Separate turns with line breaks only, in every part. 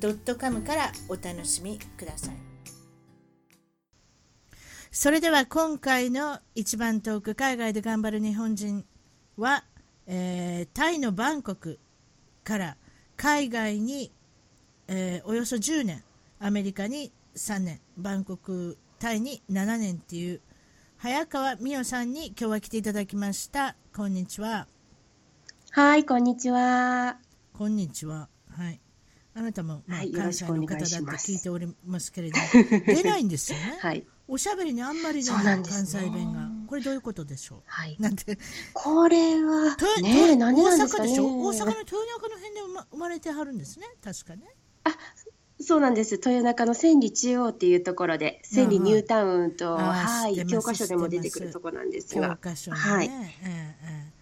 .com からお楽しみください。それでは今回の一番トーク海外で頑張る日本人は、えー、タイのバンコクから海外に、えー、およそ10年アメリカに3年バンコクタイに7年っていう早川美代さんに今日は来ていただきました。こんにちは。
はいこんにちは。
こんにちは。はいあなたも、まあ、はい、関西の方だって聞いておりますけれども、出ないんですよね？はい。おしゃべりにあんまり出ない、ね、関西弁が。これどういうことでしょう？はい。なんて。
これは、ね。
大阪でしょ？大阪の豊中の辺で生まれてはるんですね？確かね。
あ、そうなんです。豊中の千里中央っていうところで、千里ニュータウンと、はい、教科書でも出てくるところなんですが。
教科書、ね、はい。えええ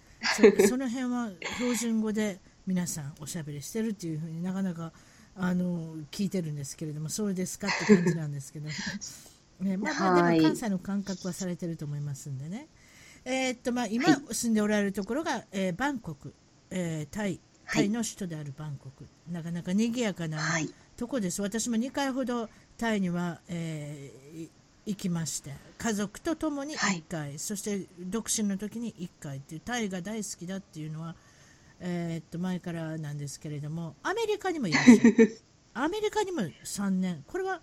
え、そその辺は標準語で皆さんおしゃべりしてるっていうふうになかなかあの聞いてるんですけれどもそうですかって感じなんですけど、ねまあ、まあでも関西の感覚はされてると思いますんでね、えー、っとまあ、今住んでおられるところが、えー、バンコク、えー、タイ。タイの首都であるバンコク、なかなか賑やかなとこです、私も2回ほどタイには、えー、行きまして。家族と共に1回、はい、そして独身の時に1回っていう。タイが大好きだっていうのはえー、っと前からなんですけれどもアメリカにもいらっしゃる。アメリカにも3年。これは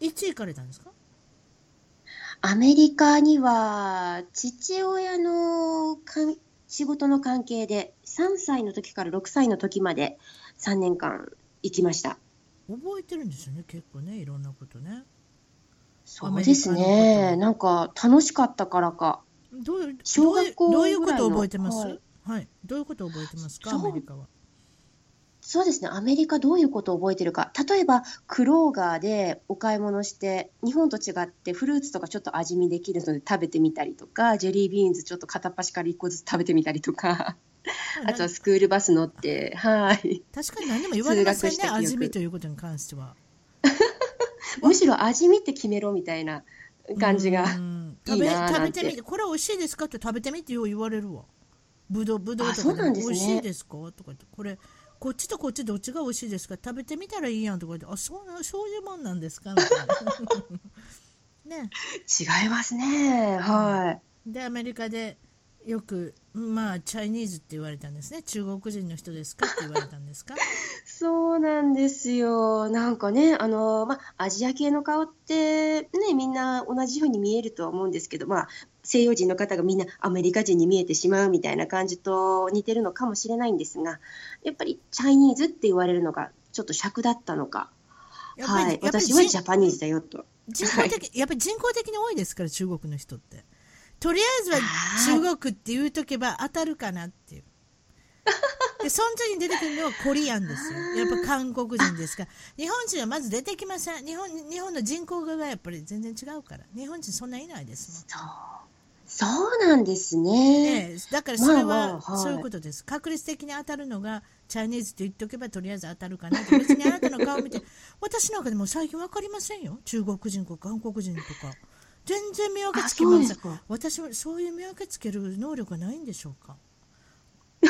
いつ行かれたんですか？
アメリカには父親のかん仕事の関係で3歳の時から6歳の時まで3年間行きました。
覚えてるんですよね結構ねいろんなことね。
そうですね。なんか楽しかったからか。
どういう小学校どういうこと覚えてます、はいはい。どういうことを覚えてますか、アメリカは。
そうですね、アメリカどういうことを覚えてるか、例えばクローガーでお買い物して、日本と違ってフルーツとかちょっと味見できるので食べてみたりとか、ジェリービーンズちょっと片っ端から1個ずつ食べてみたりとか、あとはスクールバス乗って、はい。
確かに何でも言われませんね、味見ということに関しては。
むしろ味見って決めろみたいな感じがいいな食べ
食べてみて、これ美味しいですかって食べてみてよう言われるわ。ぶどうぶどうとか美味しいですか？とか言って。これこっちとこっちどっちが美味しいですか？食べてみたらいいやんとか言って。あそうなそういうもんなんですか？みたい
な。ね。違いますね。は
い。でアメリカでよくまあチャイニーズって言われたんですね。中国人の人ですかって言われたんですか？
そうなんですよ。なんかねあのまあアジア系の顔ってねみんな同じように見えるとは思うんですけどまあ西洋人の方がみんなアメリカ人に見えてしまうみたいな感じと似てるのかもしれないんですがやっぱりチャイニーズって言われるのがちょっと尺だったのかはい、私はジャパニーズだよと。
人工的、はい、やっぱり人工的に多いですから中国の人って。とりあえずは中国って言うとけば当たるかなっていう。で、その時に出てくるのはコリアンですよ。やっぱ韓国人ですから。日本人はまず出てきません。日本日本の人口がやっぱり全然違うから。日本人そんないないです
もん。そうなんですね。
ねだからそれは、そういうことです。確率的に当たるのが、チャイニーズって言っておけばとりあえず当たるかな別にあなたの顔見て、私なんかでも最近分かりませんよ。中国人とか韓国人とか。全然見分けつけません。私はそういう見分けつける能力がないんでしょうか。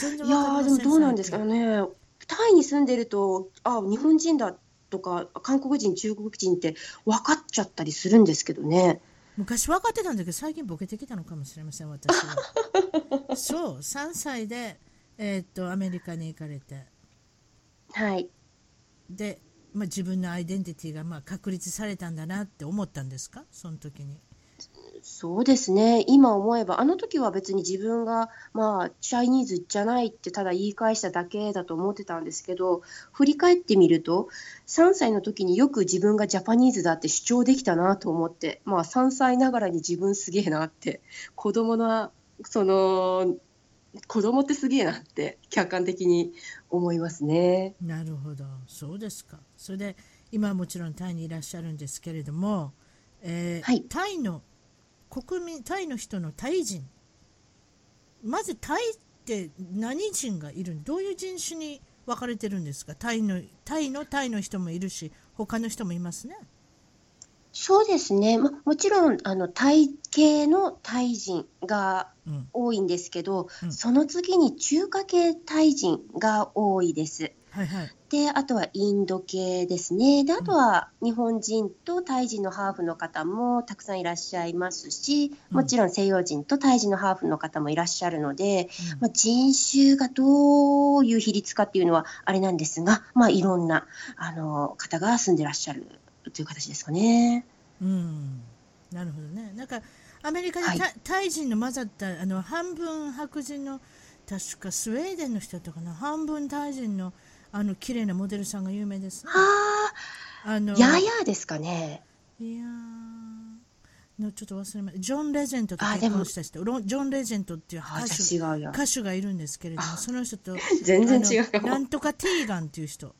全然いやでもどうなんですかね。タイに住んでると、あ日本人だとか韓国人、中国人って分かっちゃったりするんですけどね。
昔分かってたんだけど最近ボケてきたのかもしれません私は。そう3歳で、えー、っとアメリカに行かれて。
はい。
でまあ、自分のアイデンティティがまあ確立されたんだなって思ったんですか、その時に。
そうですね、今思えば、あの時は別に自分が、まあ、チャイニーズじゃないってただ言い返しただけだと思ってたんですけど、振り返ってみると、3歳の時によく自分がジャパニーズだって主張できたなと思って、まあ、3歳ながらに自分すげえなって、子供のその子供ってすげえなって客観的に思いますね。
なるほど、そうですか。それで今はもちろんタイにいらっしゃるんですけれども、えー
はい
タイの国民、タイの人のタイ人、まずタイって何人がいるどういう人種に分かれてるんですか？タイのタイのタイの人もいるし、他の人もいますね。
そうですね、ま、もちろんあのタイ系のタイ人が
うん
多いんですけど、
うん
その次に中華系タイ人が多いです。
はいはい。
で、あとはインド系ですね。で、あとは日本人とタイ人のハーフの方もたくさんいらっしゃいますし、
うん
もちろん西洋人とタイ人のハーフの方もいらっしゃるので、
うん
まあ、人種がどういう比率かっていうのはあれなんですが、まあ、いろんなあの方が住んでらっしゃるという形ですかね。
うん、なるほどね。なんかアメリカで
はい
タ,、タイ人の混ざったあの半分白人の確かスウェーデンの人だったかな半分タイ人のあの綺麗なモデルさんが有名ですね。
は
あ。の
あ、ややですかね。
いやーのちょっと忘れました。ジョン・レジェントと結婚した人。ジョン・レジェントっていう
あ、
歌
じ
手
違うや。
歌手がいるんですけれども
あ。
その人と
全然違う
なんとかティーガンっていう人。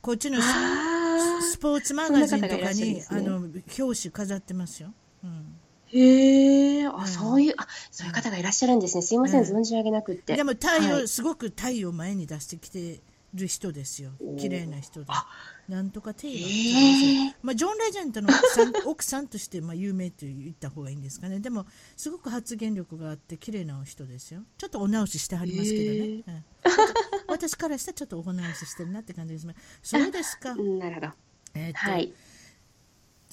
こっちのスポーツマガジンとかに、
ね。
あの表紙飾ってますよ。うん。
ー。へえ、
うん。
あ、そういう、あ、そういう方がいらっしゃるんですね。すいません、
うん。
存じ上げなくって。
でもタイを、
はい。
すごくタイを前に出してきてる人ですよ。綺麗な人で。
あ。
なんとかテイラー
え。
まあ、ジョン・レジェントの奥さん 奥さんとしてまあ有名と言った方がいいんですかね。でもすごく発言力があって綺麗な人ですよ。ちょっとお直ししてはりますけどね、
へ
うん。私からしたらちょっとお直ししてるなって感じですね。そうですか、
うんなるほど。
えーと
はい。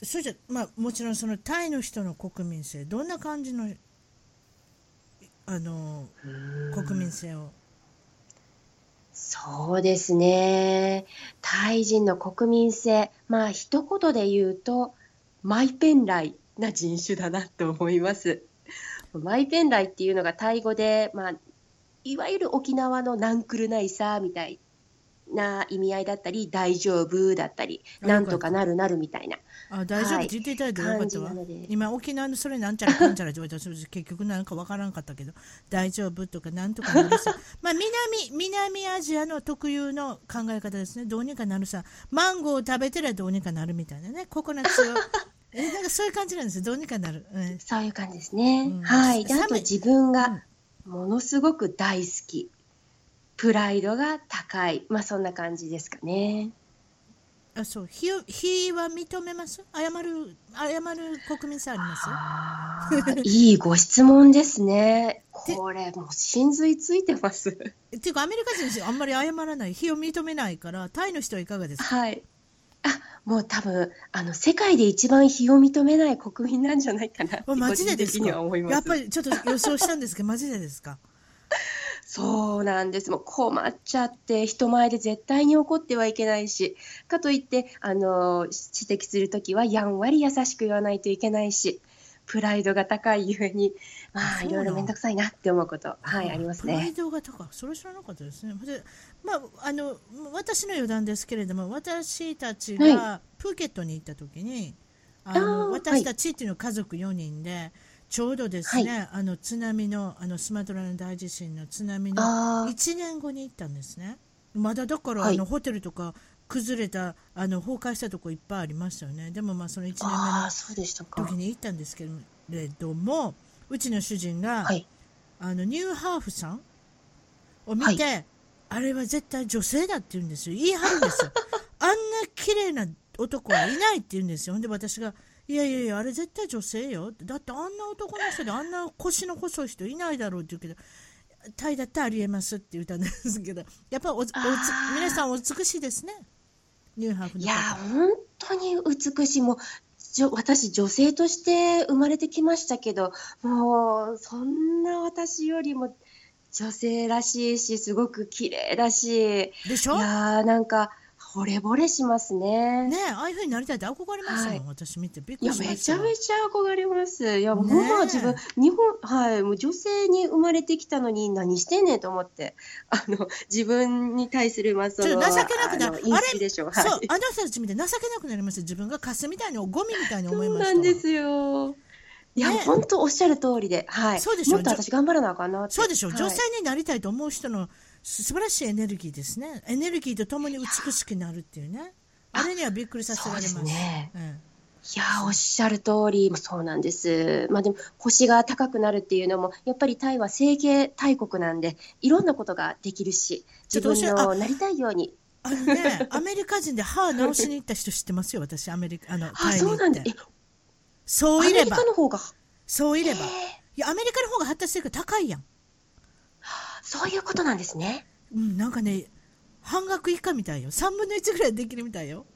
それじゃまあもちろんそのタイの人の国民性どんな感じのあの国民性を
そうですね。タイ人の国民性、まあ一言で言うと、マイペンライな人種だなと思います。マイペンライっていうのがタイ語で、まあ、いわゆる沖縄のナンクルナイサーみたいな意味合いだったり、大丈夫だったり、
あ
なんとかなるなるみたいな。
あ大丈夫
はい
って言っていただいてよか
感
ったわ。今沖縄のそれなんちゃらかんちゃらって言われたらそれ結局なんかわからんかったけど大丈夫とかなんとかなるさ。まあ南南アジアの特有の考え方ですね。どうにかなるさ。マンゴーを食べてりゃどうにかなるみたいなね。ココナッツを。えなんかそういう感じなんですよどうにかなる、うん。
そういう感じですね。
うん。
はい。で、あと自分がものすごく大好き。プライドが高い。まあそんな感じですかね。
あそう非を非は認めます？謝る謝る国民性あります？
いいご質問ですね。これもう真髄ついてます。
っていうかアメリカ人あんまり謝らない非を認めないからタイの人はいかがですか？
はい。あ、もう多分あの世界で一番非を認めない国民なんじゃないかな
マジでですか？やっぱりちょっと予想したんですけどマジでですか？
そうなんです。もう困っちゃって、人前で絶対に怒ってはいけないし、かといって、あの、指摘するときはやんわり優しく言わないといけないし、プライドが高いゆえに、まあ、いろいろめんどくさいなって思うこと、はい、あります
プライ
ね。
ドが高い。それ知らなかったですね。で、まあ、あの私の余談ですけれども私たちがプーケットに行った時に、あの
あー
私たちっていうのは家族4人でちょうどですね、
は
あの津波のあのスマトラの大地震の津波の
あ
1年後に行ったんですね。まだだから、
はい。
あのホテルとか崩れたあの崩壊したとこいっぱいありましたよね。でもまあその1年目の。時に行ったんですけれどもうちの主人が、
はい。
あのニューハーフさんを見て、あれは絶対女性だって言うんですよ。言い張るんですよ。あんな綺麗な男はいないって言うんですよ。ほんで私がいやいやいやあれ絶対女性よ。だってあんな男の人であんな腰の細い人いないだろうって言うけどタイだってありえますって言ったんですけど やっぱおおつ皆さんお美しいですね。ニューハーフの
いや本当に美しい。もう私、女性として生まれてきましたけど、もう、そんな私よりも女性らしいし、すごく綺麗だし、い
でしょ？ね
やー、なんか、惚れ惚れしますね。
ああいうふうになりたいって憧れましたもん、
はい
私見てびっく
いや、
りしました
めちゃめちゃ憧れます。いや、もう、まあ自分、日本、はい、もう女性に生まれてきたのに何してんねんと思って、あの、自分に対する、まあ、その、
情けなくな
あのインスピレーション。
そう、
はい。
あの人たち見て情けなくなりました。自分がカスみたいにゴミみたいに思いまし
なんですよ。いや、
ね
本当おっしゃる通りで、はい。
そうでしょ
もっと私頑張らなあかんな。
そうでしょ、
はい
女性になりたいと思う人のす素晴らしいエネルギーですね。エネルギーとともに美しくなるっていうね。あれにはびっくりさせられます。
ね
うん
いやーおっしゃる通り、そうなんです。まあでも、腰が高くなるっていうのも、やっぱりタイは整形大国なんで、いろんなことができるし、自分のなりたいように。
あのね、アメリカ人で歯直しに行った人知ってますよ、私、アメリカ、あの、
あ、そうなんで
行って。
す。え、アメリ
そういれば
カ、の方が、
そういれば。いや、アメリカの方が発達してるから高いやん。
そういうことなんですね。
うん、なんかね、半額以下みたいよ。3分の1ぐらいできるみたいよ。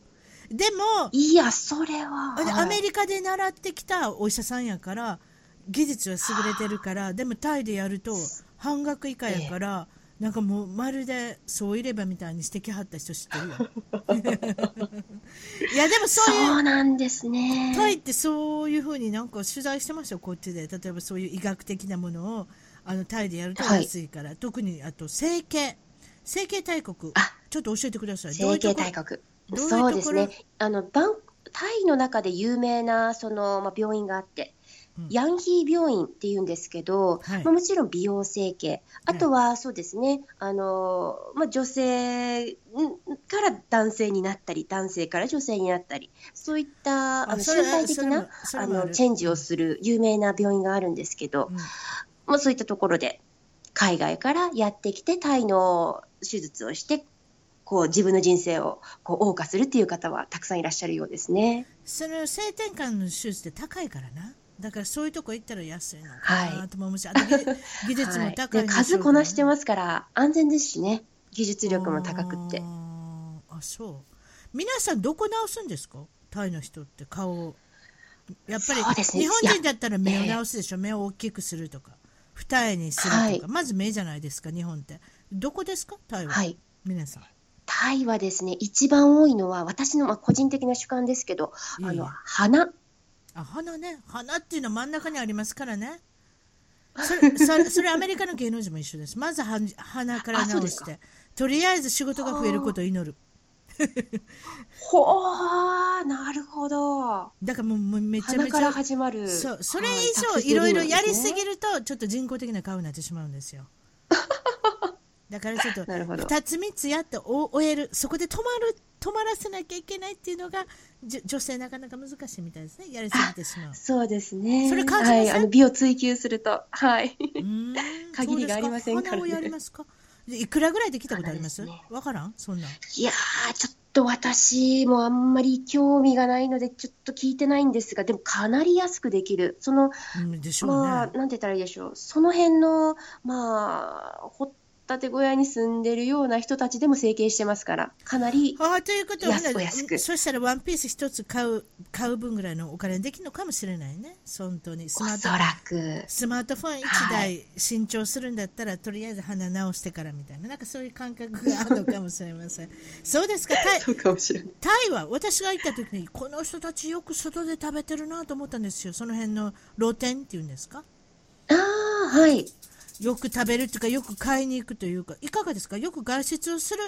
でも、
いや、それは。
アメリカで習ってきたお医者さんやから技術は優れてるからでもタイでやると半額以下やから、なんかもうまるでそういればみたいにしてきはった人知ってるよ いやでもそういう
そうなんですね。
タイってそういうふうになんか取材してましたよこっちで例えばそういう医学的なものをあのタイでやると安いから、特にあと整形。整形大国。
あ。
ちょっと教えてください。
整形大国。そうですね。あの、バンタイの中で有名な、その、まあ、病院があって、
うん。
ヤンヒー病院っていうんですけど、
はい。
まあ、もちろん美容整形、あとはそうですね、あのまあ、女性から男性になったり、男性から女性になったり、そういったあの身体的なあのチェンジをする有名な病院があるんですけど、
うん
まあ、そういったところで海外からやってきて、タイの手術をして、こう自分の人生をこう謳歌するっていう方はたくさんいらっしゃるようですね。
その性転換の手術って高いからな。だからそういうとこ行ったら安いのか
は
ないとも思うし、あと技 技術も
はい
高い
で数こなして
す
ますから安全ですしね。技術力も高くって。
あ、そう。皆さんどこ直すんですか？タイの人って顔。を。やっぱり、
ね。
日本人だったら目を直すでしょ、目を大きくするとか、二重にするとか、
はい。
まず目じゃないですか、日本って。どこですかタイは。
はい。
皆さん。
タイはですね一番多いのは私のまあ個人的な主観ですけどあの鼻。
あ鼻ね。鼻っていうのは真ん中にありますからね。それそれそれアメリカの芸能人も一緒です。まずは鼻から直して。とりあえず仕事が増えることを祈る
ほーなるほど。
だからもうめちゃめちゃ
鼻から始まる
そうそれ
はい
以上いろいろやりすぎるとちょっと人工的な顔になってしまうんですよ。だからちょっと
なるほど。
2つ3つやってお終えるそこで止まる止まらせなきゃいけないっていうのが女性なかなか難しいみたいですね。やりすぎてしまう。
そうですね。
それ感じません？
はいあの美を追求すると。はい。
うーん
限りがありませんからね。
鼻をやりますか？でいくらぐらいできたことあります？わからん？そんな。ん
いやーちょっと私もあんまり興味がないのでちょっと聞いてないんですがでもかなり安くできる。その
うんでしょうね、
まあ、なんて言ったらいいでしょう、その辺の、まあ、掘ったて小屋に住んでるような人たちでも整形してますから、かなり、
あということは
安く安く
そしたらワンピース一つ買う買う分ぐらいのお金できるのかもしれないね本当にスマート
そらく、
スマートフォン1
は
台新調するんだったら、とりあえず鼻直してからみたいななんかそういう感覚があるのかもしれませんそうですかタイ
そうかもしれない。
タイは私が行った時にこの人たちよく外で食べてるなと思ったんですよその辺の露店っていうんですか
ああ、はい。
よく食べるというかよく買いに行くというかいかがですか？よく外出をする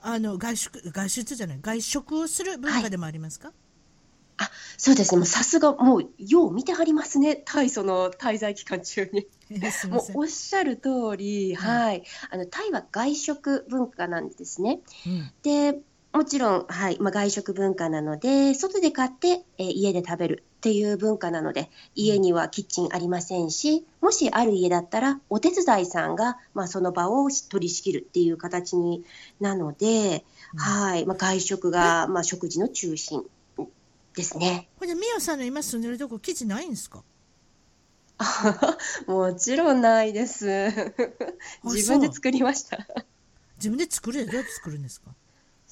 あの外食外出じゃない外食をする文化でもありますか、
あ、そうですね。もうさすが、もう、よう見てはりますね。タイ、その、滞在期間中に。もう、おっしゃる通り、はい。あの、タイは外食文化なんですね。
うん
で、もちろん、はい、まあ、外食文化なので、外で買って、えー家で食べるっていう文化なので、家にはキッチンありませんし、もしある家だったら、お手伝いさんが、まあ、その場を取り仕切るっていう形になので、
うん
はい、まあ、外食が、まあ、食事の中心ですね。
ほんでミオさんの今住んでるとこ基地ないんですか？
もちろんないです。自分で作りました。
自分で作るどうやって作るんですか？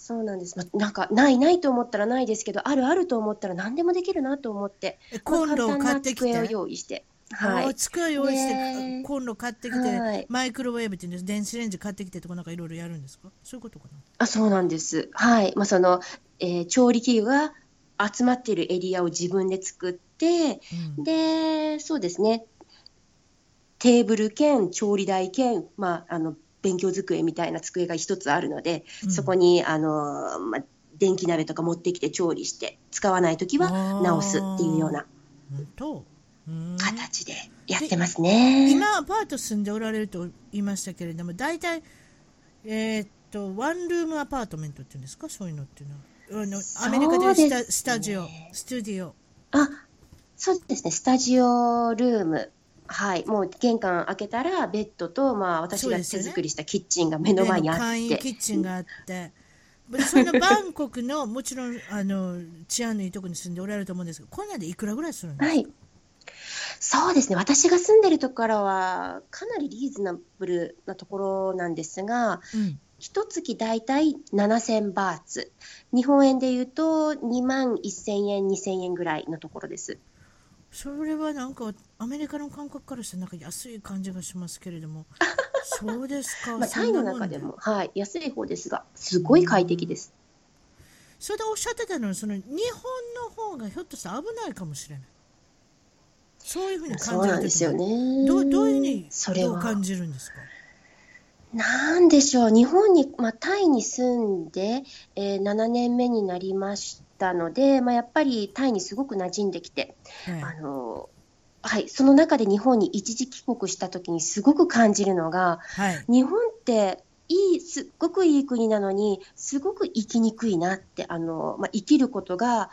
そうなんです。まあ、なんか、ないないと思ったらないですけど、あるあると思ったら何でもできるなと思って、
えコンロを買ってきて？
まあ用意して。はい。
机用意して、
ね
コンロ買ってきて、
はい
マイクロウェーブっていうんです電子レンジ買ってきてとかなんかいろいろやるんですか？そういうことかな？
あ、そうなんです。はい。まあ、その、えー調理器具が集まっているエリアを自分で作って、
うん
で、そうですね。テーブル兼調理台兼、まあ、あの、勉強机みたいな机が一つあるので、
うん。
そこに、あの、まあ、電気鍋とか持ってきて調理して、使わないときは直すっていうような。形でやってますね。
今アパート住んでおられると言いましたけれども大体えーっとワンルームアパートメントっていうんですか？そういうのっていうのは。あのアメリカでスタ
ね
スタジオスタジオ。
あ、そうですね、スタジオルーム。はい、もう玄関開けたらベッドと、まあ、私が手作りしたキッチンが目の前にあっ
簡易キ
て、
ッチンがあって。でそのバンコクのもちろんあの治安のいいところに住んでおられると思うんですけどこんなんでいくらぐらいするんですか、
はい、そうですね、私が住んでるところはかなりリーズナブルなところなんですが、
うん。
一月大体7000バーツ、日本円で言うと2万1000円、2000円ぐらいのところです。
それはなんかアメリカの感覚からしてなんか安い感じがしますけれども。そうですか、
まあ、
そ
タイの中でも、はい、安い方です。が、すごい快適です。
それでおっしゃってたのはその日本の方がひょっとしたら危ないかもしれない。そういうふうに感じる
なんですよね。
どうどういうふうに
それは。
どう感じるんですか？
なんでしょう、日本に、まあ、タイに住んで、えー7年目になりましたので、まあ、やっぱりタイにすごく馴染んできて、
はい。
あのはい、その中で日本に一時帰国した時にすごく感じるのが、
はい
日本っていい、すっごくいい国なのに、すごく生きにくいなって、あのまあ、生きることが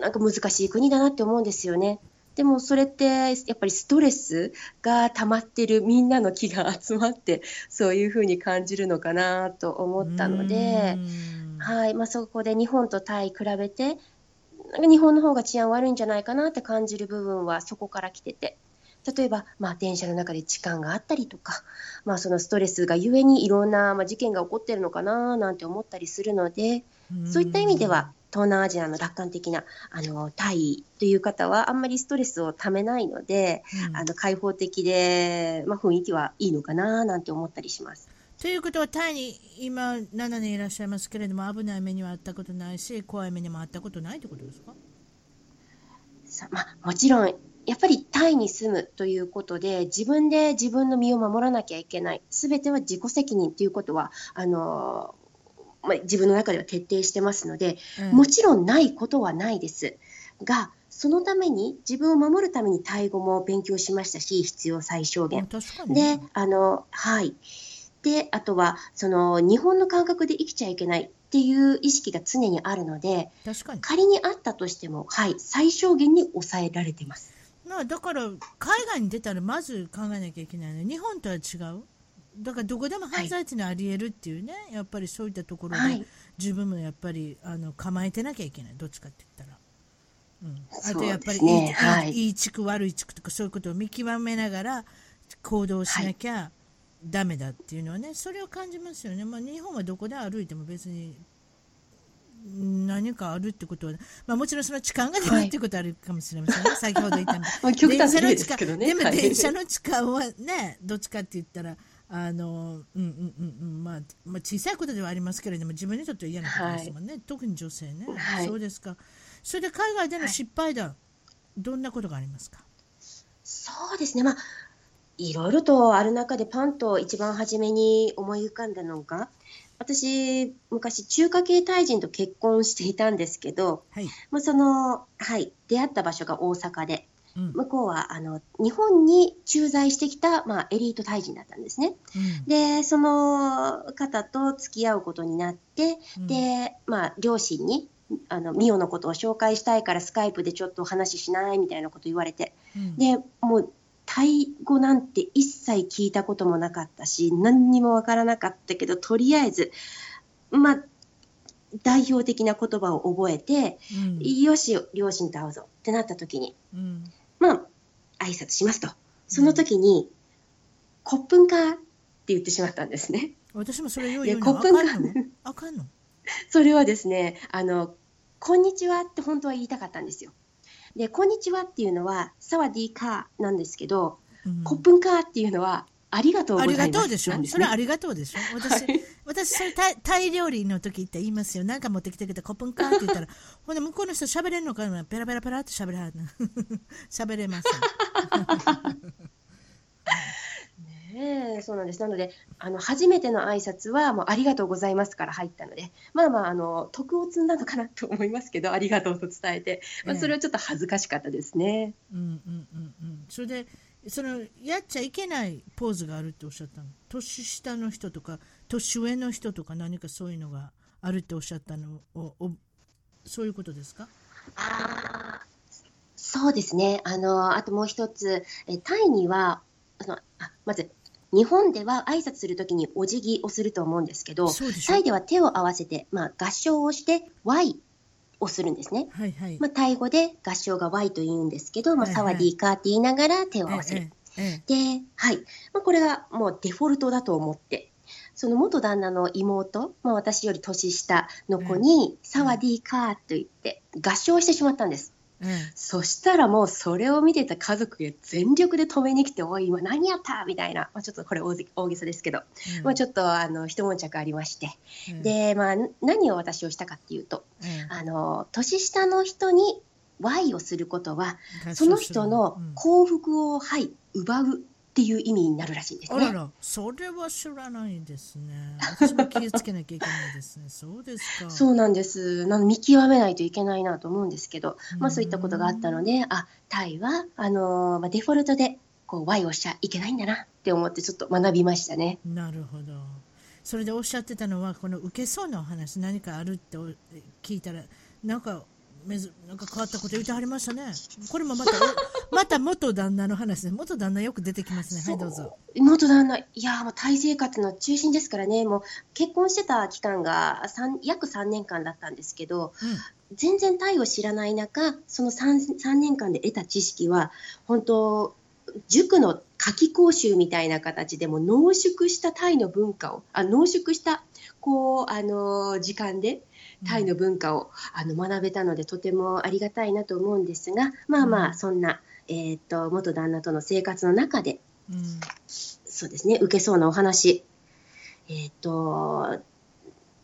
なんか難しい国だなって思うんですよね。でもそれってやっぱりストレスが溜まってるみんなの気が集まってそういうふうに感じるのかなと思ったのではいまあ、そこで日本とタイ比べてなんか日本の方が治安悪いんじゃないかなって感じる部分はそこから来てて。例えば、まあ、電車の中で痴漢があったりとか、まあ、そのストレスがゆえにいろんな、まあ、事件が起こってるのかななんて思ったりするのでそういった意味では東南アジアの楽観的なあのタイという方はあんまりストレスをためないので、
うん。
あの開放的で、まあ、雰囲気はいいのかななんて思ったりします。
ということはタイに今7年いらっしゃいますけれども危ない目にはあったことないし怖い目にもあったことないということですか？
さまあ、もちろんやっぱりタイに住むということで自分で自分の身を守らなきゃいけない。すべては自己責任ということはあのまあ、自分の中では徹底してますので、
うん
もちろんないことはないです。がそのために自分を守るためにタイ語も勉強しましたし必要最小限。
あ確かに。
で、あの、はい。で、あとは、その、日本の感覚で生きちゃいけないっていう意識が常にあるので、
確かに。
仮にあったとしても、はい、最小限に抑えられてます。
まあだから海外に出たらまず考えなきゃいけないの。日本とは違う。だからどこでも犯罪っていうのはありえるっていうね、やっぱりそういったところで、
はい。
自分もやっぱりあの構えてなきゃいけない。どっちかって言ったら。うん、あとやっぱりいい,いい、
はい。
いい地区悪い地区とかそういうことを見極めながら行動しなきゃダメだっていうのはねそれを感じますよね、まあ、日本はどこで歩いても別に何かあるってことは、まあ、もちろんその痴漢が出るっていうことはあるかもしれませんね、先ほど言った
まあ
に
極端ですけどね。
でも
はい。
電車の痴漢はねどっちかって言ったらあの、うんうんうんうんまあ、まあ小さいことではありますけれども自分にとっては嫌なことですもんね、特に女性ね、
はい。
そうですか。それで海外での失敗談、どんなことがありますか？
そうですね。まあ、いろいろとある中でパンと一番初めに思い浮かんだのが、私、昔中華系タイ人と結婚していたんですけど、
はい、
まあ、その、はい、出会った場所が大阪で、
うん。
向こうはあの日本に駐在してきた、まあ、エリートタイ人だったんですね。
うん。
で、その方と付き合うことになって、
うん。
で、まあ、両親に、あの、ミオのことを紹介したいからスカイプでちょっとお話ししないみたいなこと言われて、
うん。
で、もう、タイ語なんて一切聞いたこともなかったし、何にもわからなかったけど、とりあえず、まあ、代表的な言葉を覚えて、
うん。
よし、両親と会うぞってなった時に、
うん。
まあ、挨拶しますと。その時に、コップンかって言ってしまったんですね。
私もそれよう言うの？あかん
が
の？あかんの？
それはですね、あの、こんにちはって本当は言いたかったんですよ。で、こんにちはっていうのは、サワディーカーなんですけど、
うん。
コップンカーっていうのは、ありがとう
あり
ございます。
がとうでしょ。
ね。
それはありがとうでしょ。私、
はい。
私それタイタイ料理の時って言いますよ。なんか持ってきてくれたコップンカーって言ったら ほんで向こうの人喋れんのかな。ペラペラペラって喋れはるな。喋れます
そうなんです。なので、あの初めての挨拶はもうありがとうございますから入ったので、まあまああの徳を積んだのかなと思いますけど、ありがとうと伝えて、まあ、
ええ
それはちょっと恥ずかしかったですね。
うんうんうんうんそれでそのやっちゃいけないポーズがあるっておっしゃったの？年下の人とか年上の人とか何かそういうのがあるっておっしゃったの？をおそういうことですか？
ああ、そうですね。あの、あともう一つ、えタイには、あの、あ、まず、日本では挨拶するときにお辞儀をすると思うんですけど、タイでは手を合わせて、まあ、合唱をして Y をするんですね。
はいはい、
まあ、タイ語で合唱が Y と言うんですけど、まあ、
はいはい
サワディーカーって言いながら手を合わせる。
えええ
で、はい。まあ、これがもうデフォルトだと思って、その元旦那の妹、まあ、私より年下の子に、サワディーカーと言って合唱してしまったんです。
ええ
そしたらもうそれを見てた家族が全力で止めに来て、おい、今何やった？みたいな、まあ、ちょっとこれ大げ大げさですけど、
ええ
まあ、ちょっとあの一悶着ありまして、
ええ
で、まあ、何を私をしたかっていうと、
ええ
あの年下の人に Y をすることは、その人の
うん。
幸福を、はい、奪うっていう意味になるらしいんですね。
あらら、それは知らないですね。私も気をつけなきゃいけないですね。そうですか。
そうなんです。なの見極めないといけないなと思うんですけど、まあそういったことがあったので、あ、タイは、あのーまあ、デフォルトで、こう、Y をしちゃいけないんだなって思ってちょっと学びましたね。
なるほど。それでおっしゃってたのは、この受けそうなお話、何かあるってお聞いたら、なんか、めずなんか変わったこと言ってはりましたね。これもまた、お また元旦那の話。元旦那よく出てきますね。はい、どうぞ。
元旦那、いやーもうタイ生活の中心ですからね、もう結婚してた期間が3約3年間だったんですけど、
うん。
全然タイを知らない中、その 3, 3年間で得た知識は、本当、塾の夏季講習みたいな形でも濃縮したタイの文化を、あ濃縮したこうあの時間でタイの文化を、あの学べたので、とてもありがたいなと思うんですが、まあまあ、
うん
そんな、えーっと元旦那との生活の中で、
うん。
そうですね、受けそうなお話、えーっと、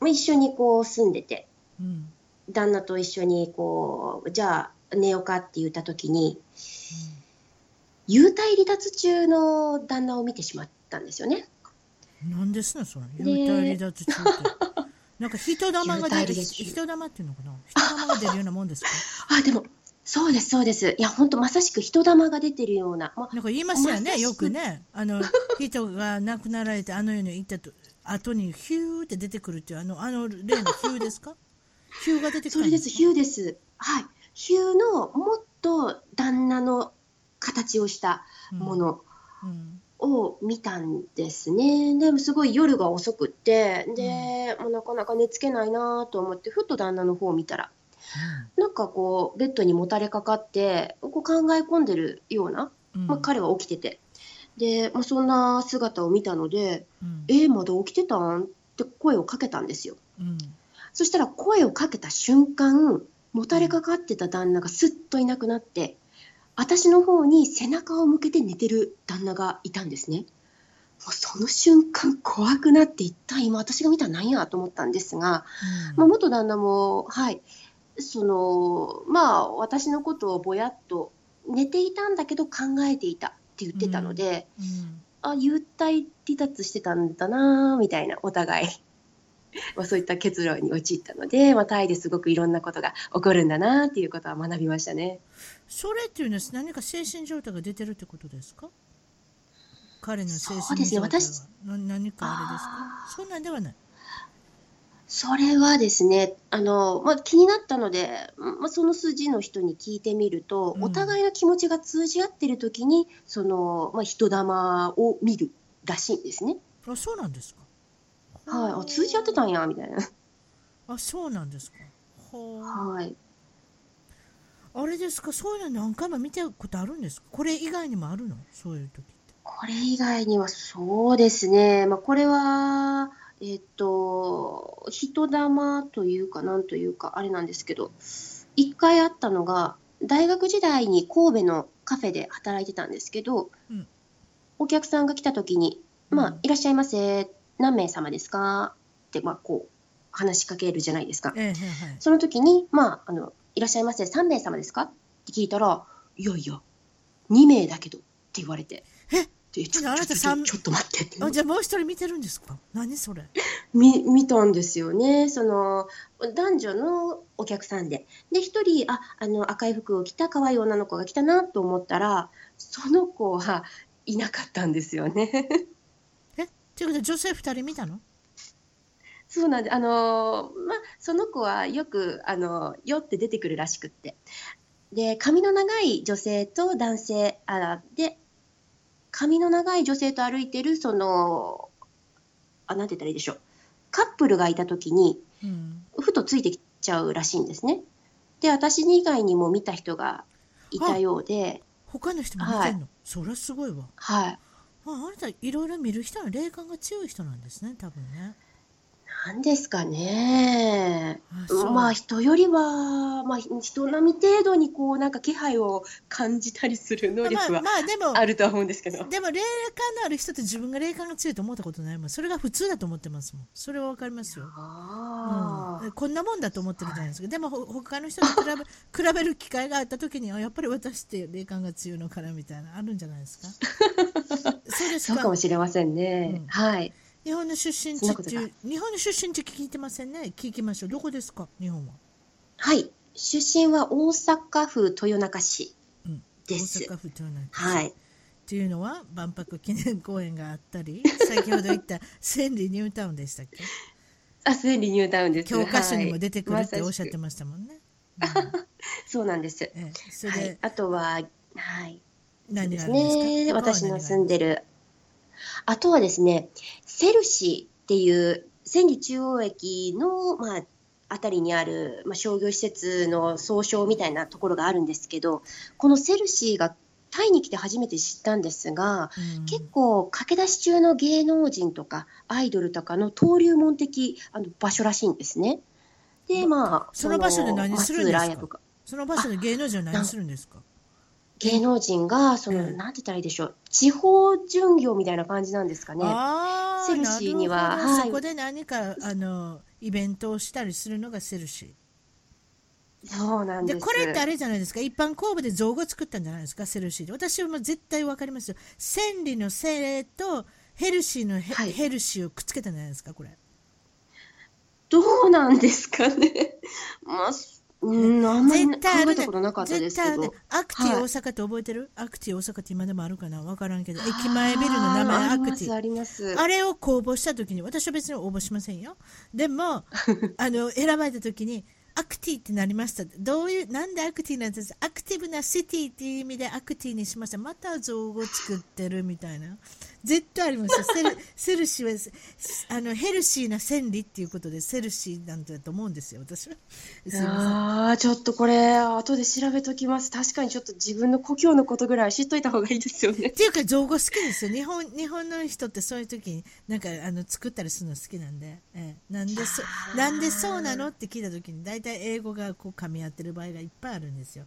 まあ一緒にこう住んでて、
うん。
旦那と一緒にこうじゃあ寝ようかって言った時に幽体離脱中の旦那を見てしまったんですよね。
なんですね、それ。
で
幽体離脱中って。なんか人玉が出る、人玉っていうのかな？人玉が出るようなもんですか？
あでもそうですそうです。いや本当まさしく人玉が出てるような、ま
なんか言いますよね、よくね。あの、人が亡くなられて、あの世に行ったと、後にヒューって出てくるっていう、あの、あの例のヒューですか？ヒューが出てくる
それですヒューです。はい。ヒューのもっと旦那の形をしたもの。
うん。
を見たんですね、でもすごい夜が遅くってで、もうなかなか寝つけないなと思ってふっと旦那の方を見たらなんかこうベッドにもたれかかってこう考え込んでるような、
うん。
まあ、彼は起きててで、まあ、そんな姿を見たので
うん「
えー、まだ起きてたん?」って声をかけたんですよ
うん。
そしたら声をかけた瞬間もたれかかってた旦那がすっといなくなって私の方に背中を向けて寝てる旦那がいたんですね。もうその瞬間怖くなって一体今私が見たら何やと思ったんですがまあ、元旦那も、はい、その、まあ、私のことをぼやっと寝ていたんだけど考えていたって言ってたので、
うん。
あ、幽体離脱してたんだな、みたいな、お互い。まあ、そういった結論に陥ったので、まあ、タイですごくいろんなことが起こるんだなっていうことは学びましたね。
それっていうのは何か精神状態が出てるってことですか？彼の精
そうですね
神状態は何かあれですか？そんなんではない。
それはですね、あの、まあ、気になったので、まあ、その筋の人に聞いてみると、
うん
お互いの気持ちが通じ合ってる時に、その、まあ、人玉を見るらしいんですね。
あ、そうなんですか？
はい、あ、通じ合ってたんや、みたいな。
あ、そうなんですか。
はい。
あれですか、そういうの何回も見たことあるんですか？これ以外にもあるの？そういう時って。
これ以外には、そうですね、まあ、これは、えっと、人玉というか、なんというか、あれなんですけど、一回あったのが、大学時代に神戸のカフェで働いてたんですけど、
うん
お客さんが来た時に、まあ
うん、
いらっしゃいませ、何名様ですか？って、まあ、こう、話しかけるじゃないですか。
ええはいはい。
その時に、まあ、あの、いらっしゃいませ、3名様ですか？って聞いたら、いやいや、2名だけどって言われて、でちょちょっと待ってって。
あじゃあもう一人見てるんですか？何それ？
見見たんですよね。その男女のお客さんで。で一人ああの赤い服を着た可愛い女の子が来たなと思ったらその子はいなかったんですよね。
えっていうことで女性二人見たの？
そうなんで、あのーまあ、その子はよく、あの酔って出てくるらしくって。で、髪の長い女性と男性、あで、髪の長い女性と歩いてる、その、あ、なんて言ったらいいでしょう。カップルがいたときに、
うん
ふとついてきちゃうらしいんですね。で、私以外にも見た人がいたようで、
他の人も見てんの、それはすごいわ
はい。
ああなたいろいろ見る人は霊感が強い人なんですね多分ね。
なんですかね。
あ
まあ人よりは、まあ、人並み程度にこうなんか気配を感じたりする能力
まあ
は
まあでも
あるとは思うんですけど。
でも霊感のある人って自分が霊感が強いと思ったことないもん。それが普通だと思ってますもん。それはわかりますよ、
あ
うん、こんなもんだと思ってるじゃないですか。でもほ他の人と比べ 比べる機会があった時にあやっぱり私って霊感が強いのかなみたいなあるんじゃないですか？そうで
あ、
す
そうかもしれませんね。
うん
はい。
日本の出身地っていう日本の出身地聞いてませんね？聞きましょうどこですか？日本は
はい。出身は大阪府豊中市
うん
です。
大阪府豊中市
はい。
っていうのは万博記念公園があったり 先ほど言った千里ニュータウンでしたっけ？
あ、千里ニュータウンです。
教科書にも出てくるって
はい
おっしゃってましたもんね。
そうなんです。
ええ、それで、
はい。あとは、はい。
何
ですね。私の住ん
で
でる。あとはですね、セルシーっていう千里中央駅の、まあ、あたりにある、まあ、商業施設の総称みたいなところがあるんですけど、このセルシーがタイに来て初めて知ったんですが、結構駆け出し中の芸能人とかアイドルとかの登竜門的あの場所らしいんですね。で、まあ、
その場所で何するんですか？その場所で芸能人は何するんですか？
芸能人が、その、
うん。
なんて言ったらいいでしょう、地方巡業みたいな感じなんですかね。セルシーには。
そこで何かあのイベントをしたりするのがセルシー。
そうなんで。
これってあれじゃないですか。一般公募で造語作ったんじゃないですかセルシーで。私はもう絶対わかりますよ。千里のセとヘルシーのヘ,、
はい。
ヘルシーをくっつけたんじゃないですかこれ。
どうなんですかね。まあ、うん、あんまり考
絶対あるね。
えたことなかったですけど。
絶対あるね。アクティ
はい。
大阪って覚えてる、アクティ大阪って今でもあるかな？わからんけど。駅前ビルの名前
あー
アクティ。
あります、あります。
あれを公募した時に私は別に応募しませんよ。でも あの選ばれた時にアクティってなりました。どういうなんでアクティなんです？アクティブなシティっていう意味でアクティにしました。また造語作ってるみたいな。絶対ありますよ。セル セルシーはせあのヘルシーな千里っていうことでセルシーなんだと思うんですよ。私は。すいません。
ああ、ちょっとこれ、後で調べときます。確かにちょっと自分の故郷のことぐらい知っといた方がいいですよね。
っ。ていうか造語好きですよ。日本日本の人ってそういう時になんかあの作ったりするの好きなんで、ええ、なんでそなんでそうなのって聞いた時に大体英語がこう噛み合ってる場合がいっぱいあるんですよ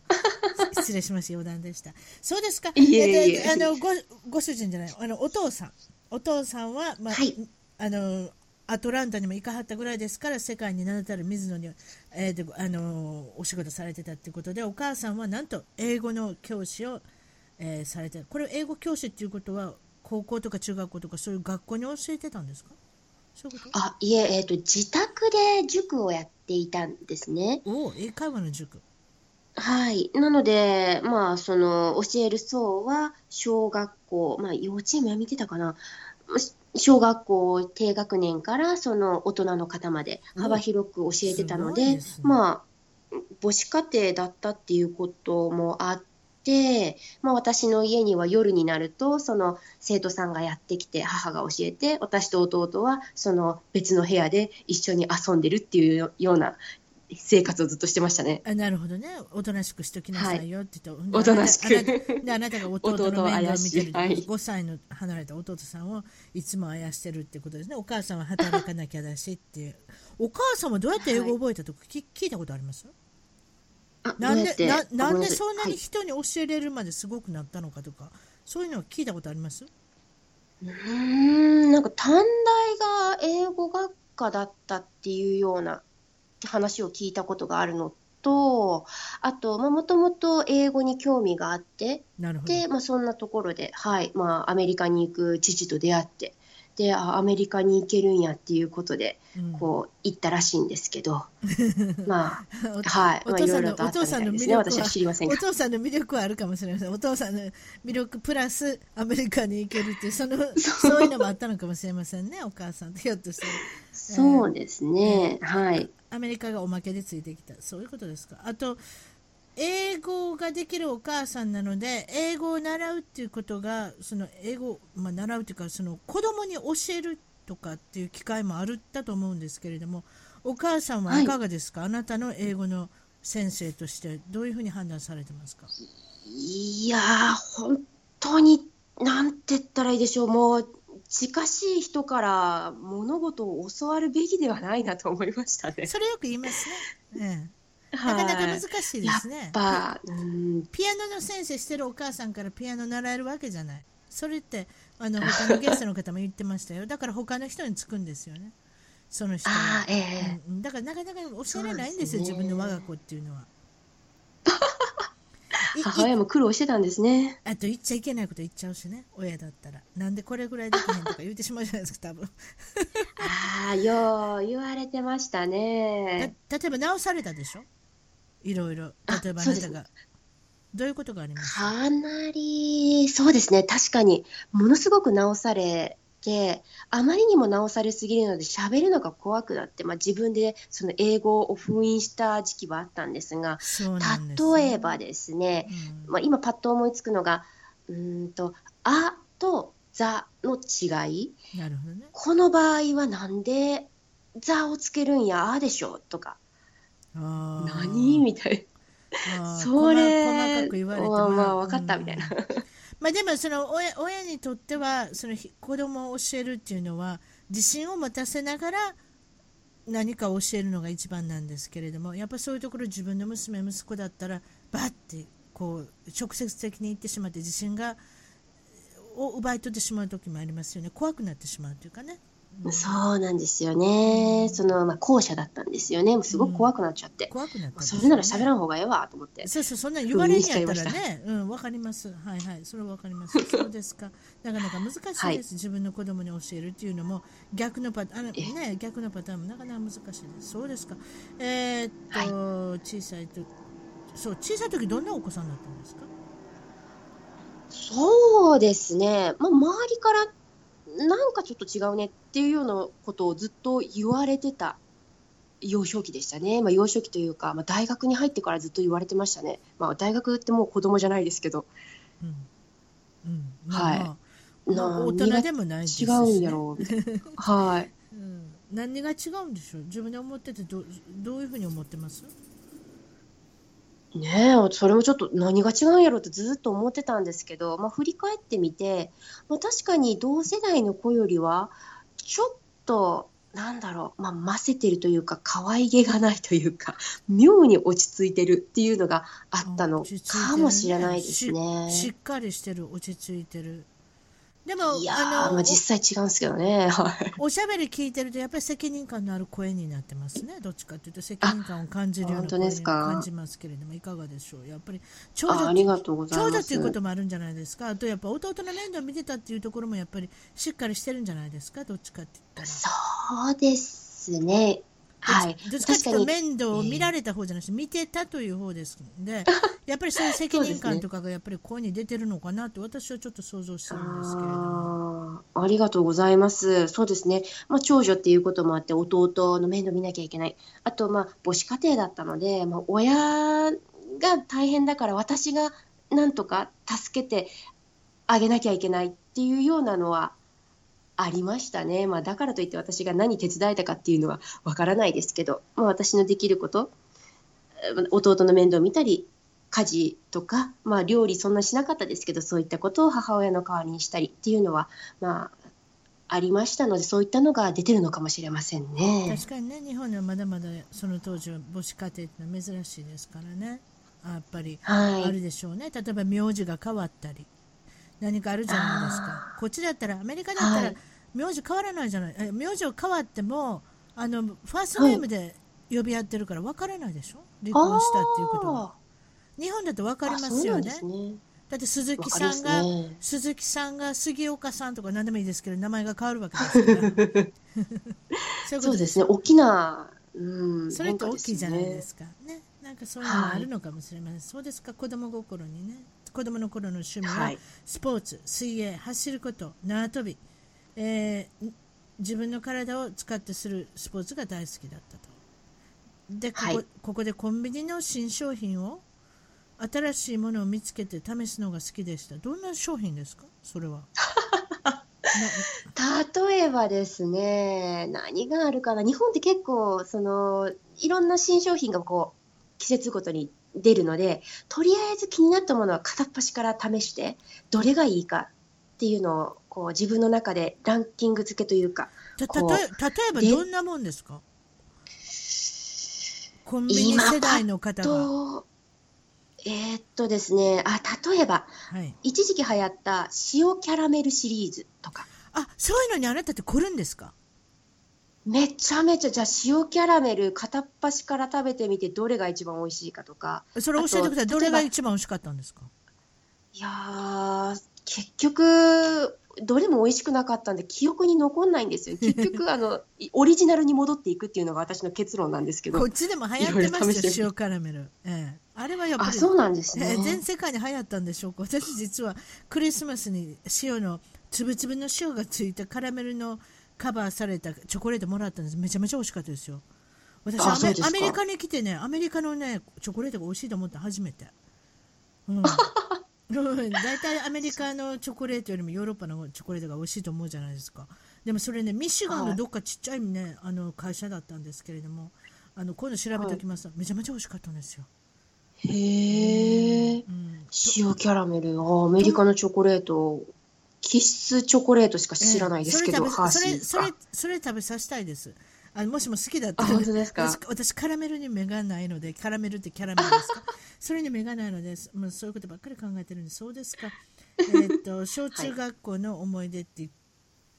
失礼しました余談でした。そうですか。
いえいえ。
えっとあのごご主人じゃないあのお父さん。お父さんは、まあ
はい。
あのアトランタにも行かはったぐらいですから世界に名だたる水野に、えーであのお仕事されてたっていうことでお母さんはなんと英語の教師を、えーされてこれ英語教師っていうことは高校とか中学校とかそういう学校に教えてたんですか？そういうこと？
あ、いえ、えっ、と、自宅で塾をやっていたんですね。
おお英会話の塾
はい。なので、まあ、その、教える層は、小学校、まあ、幼稚園もやめてたかな。し小学校低学年から、その、大人の方まで幅広く教えてたので、
ですね
まあ、母子家庭だったっていうこともあって、まあ、私の家には夜になると、その生徒さんがやってきて、母が教えて、私と弟はその別の部屋で一緒に遊んでるっていうような生活をずっとしてましたね。
あなるほどね。おとなしくしときなさいよって言って、
おとなしく。
あなたであなたが弟の 面倒を見てる、
はい。
5歳の離れた弟さんをいつもあやしてるってことですね。お母さんは働かなきゃだしっていう。お母さんはどうやって英語を覚えたとか、聞聞いたことあります？
あ
なんでななんでそんなに
はい。
人に教えれるまですごくなったのかとか、そういうのは聞いたことあります？
うーん、なんか短大が英語学科だったっていうような話を聞いたことがあるのと、あと、まあ、もともと英語に興味があって。で、まあ、そんなところで、はい、まあ、アメリカに行く父と出会って、で、あ、アメリカに行けるんやっていうことで、
うん
こう、行ったらしいんですけど、ま
お
あ、はい、
お父さんの
ろとあ。
お父さんの魅力は
私は知りませんが。
お父さんの魅力はあるかもしれません。お父さんの魅力プラスアメリカに行けるっていう、その、そういうのもあったのかもしれませんね、お母さんとひょっとして。
そうですね、はい。
アメリカがおまけでついてきた。そういうことですか。あと、英語ができるお母さんなので、英語を習うっていうことが、その英語、まあ、習うというか、その子供に教えるとかっていう機会もあるったと思うんですけれども、お母さんはいかがですか、あなたの英語の先生として、どういうふうに判断されてますか？
いやー、本当に、なんて言ったらいいでしょう、もう、近しい人から物事を教わるべきではないなと思いましたね。
それよく言いますね。ええ、な
はい
かなか難しいですね。
やっぱ、うん、
ピアノの先生してるお母さんからピアノ習えるわけじゃない。それってあの他のゲストの方も言ってましたよ。だから他の人につくんですよね。その人は
ええ
うんうんだからなかなか教えれないんですよ、
すね
自分の我が子っていうのは。
母親も苦労してたんですね。
あと言っちゃいけないこと言っちゃうしね、親だったら。なんでこれぐらいできへんとか言ってしまうじゃないですか、多分。
ああ、よう言われてました
だ
ね。
例えば直されたでしょ？いろいろ。
あ
例えばあ
そうです
なたが。どういうことがあります？か
かなり、そうですね、確かに、ものすごく直されて、あまりにも直されすぎるので、喋るのが怖くなって、まあ、自分でその英語を封印した時期はあったんですが、
ね
例えばですね、
うん
まあ、今パッと思いつくのが、うーんと、あとザの違い。
ね。
この場合はなんでザをつけるんや、あでしょとか、何？みたい
あー。
それ。
細細かく言われて
まあまあ
うん
わかったみたいな。
まあでもその親親にとってはそのひ子供を教えるっていうのは自信を持たせながら何かを教えるのが一番なんですけれどもやっぱそういうところ自分の娘息子だったらバッてこう直接的に言ってしまって自信がを奪い取ってしまう時もありますよね。怖くなってしまうというかね。
な。そうなんですよね。その、まあ、後者だったんですよね。すごく怖くなっちゃって。
怖くなったんです
そ
よ
れなら喋らん方がええわと思って。
そうそう、そんなん言われんやったらね、うん、わかります。はいはい、それはわかります。そうですか。なかなか難しいです。
はい
自分の子供に教えるっていうのも、逆のパターン、あね、逆のパターンもなかなか難しいです。そうですか。えーっと、小さいと、そう、小さい時どんなお子さんだったんですか？
そうですね。まあ、周りから、なんかちょっと違うねっていうようなことをずっと言われてた幼少期でしたね。まあ、幼少期というか、まあ、大学に入ってからずっと言われてましたね。まあ、大学ってもう子供じゃないですけど、
うん。うん。
はい
まあまあ
何
大人でもないですし、
違
ね。
うんやろうみたいな。はい。
うん。何が違うんでしょう？自分で思っててど、どういうふうに思ってます？
ねえ、それもちょっと何が違うんやろうってずっと思ってたんですけど、まあ、振り返ってみて、まあ、確かに同世代の子よりは、ちょっと、なんだろう、まあ、ませてるというか、可愛げがないというか、妙に落ち着いてるっていうのがあったのかもしれないです
しし。っかりしてる落ち着いてるでも
いやー、
あの
まあ、実際違うんですけどね。はい。
おおしゃべり聞いてるとやっぱり責任感のある声になってますねどっちかというと責任感を感じるような声に感じますけれどもいかがでしょうやっぱり長女
あありがとうございます。
長女っていうこともあるんじゃないですかあとやっぱ弟の面倒見てたっていうところもやっぱりしっかりしてるんじゃないですか？どっちかって言ったら
そうですね。はい。
どっちかっていうと。面倒を見られた方じゃなくて見てたという方ですので やっぱりそういう責任感とかがやっぱり声に出てるのかなと私はちょっと想像してるんですけれども。
あーありがとうございます。そうですね。まあ、長女っていうこともあって、弟の面倒見なきゃいけない。あと、まあ、母子家庭だったので、まあ、親が大変だから私がなんとか助けてあげなきゃいけないっていうようなのはありましたね。まあ、だからといって私が何手伝えたかっていうのはわからないですけど、まあ、私のできること、えー弟の面倒を見たり、家事とか、まあ、料理そんなしなかったですけどそういったことを母親の代わりにしたりっていうのは、まあ、ありましたのでそういったのが出てるのかもしれませんね。
確かにね日本ではまだまだその当時は母子家庭ってのは珍しいですからねやっぱり
はい、
あるでしょうね例えば名字が変わったり何かあるじゃないですか。こっちだったらアメリカだったら
はい。
名字変わらないじゃない。え名字を変わってもあのファーストネームで呼び合ってるから分からないでしょ？離婚したっていうことは。日本だと分かりますよね、
ね、
だって鈴木さんが、ね、鈴木さんが杉岡さんとか何でもいいですけど名前が変わるわけですから。
そうです。ね。大きな、うん、
それって大きいじゃないですか。ねなんかそういうのもあるのかもしれません、はい、そうですか。子供心にね。子供の頃の趣味はスポーツ、水泳走ること縄跳び、えー、自分の体を使ってするスポーツが大好きだったと。でここはい、ここでコンビニの新商品を新しいものを見つけて試すのが好きでした。どんな商品ですか？それは。
例えばですね何があるかな。日本って結構そのいろんな新商品がこう季節ごとに出るのでとりあえず気になったものは片っ端から試してどれがいいかっていうのをこう自分の中でランキング付けというか
例えばどんなもんですか？コンビニ世代の方が。
えー、っとですね、あ、例えば、はい、一時期流行った塩キャラメルシリーズとか。
あ、そういうのにあなたって来るんですか？
めちゃめちゃ、じゃあ塩キャラメル片っ端から食べてみてどれが一番美味しいかとか。
それ教えてください。どれが一番美味しかったんですか？
いや結局、どれも美味しくなかったんで記憶に残んないんですよ。結局あのオリジナルに戻っていくっていうのが私の結論なんですけど。
こっちでも流行ってますよ 塩キャラメル。ええ、あれはやっぱり
そうなんですね、
え全世界に流行ったんでしょうか？私実はクリスマスに塩のつぶつぶの塩がついたカラメルのカバーされたチョコレートもらったんです。めちゃめちゃ美味しかったですよ。私アメリカに来てねアメリカのねチョコレートが美味しいと思った初めて。うん。大体アメリカのチョコレートよりもヨーロッパのチョコレートが美味しいと思うじゃないですか。でもそれねミシガンのどっかちっちゃいね、あの会社だったんですけれどもあの今度調べておきます、はい、めちゃめちゃ美味しかったんですよ。
へえ、うん、塩キャラメル。あアメリカのチョコレートキッスチョコレートしか知らないですけど、えー、
それそれそれ食べさせたいです。あもしも好きだったら。私私カラメルに目がないのでカラメルってキャラメルですか？それに目がないので、まあ、そういうことばっかり考えてるんでそうですか、えー、っと小中学校の思い出って、はい、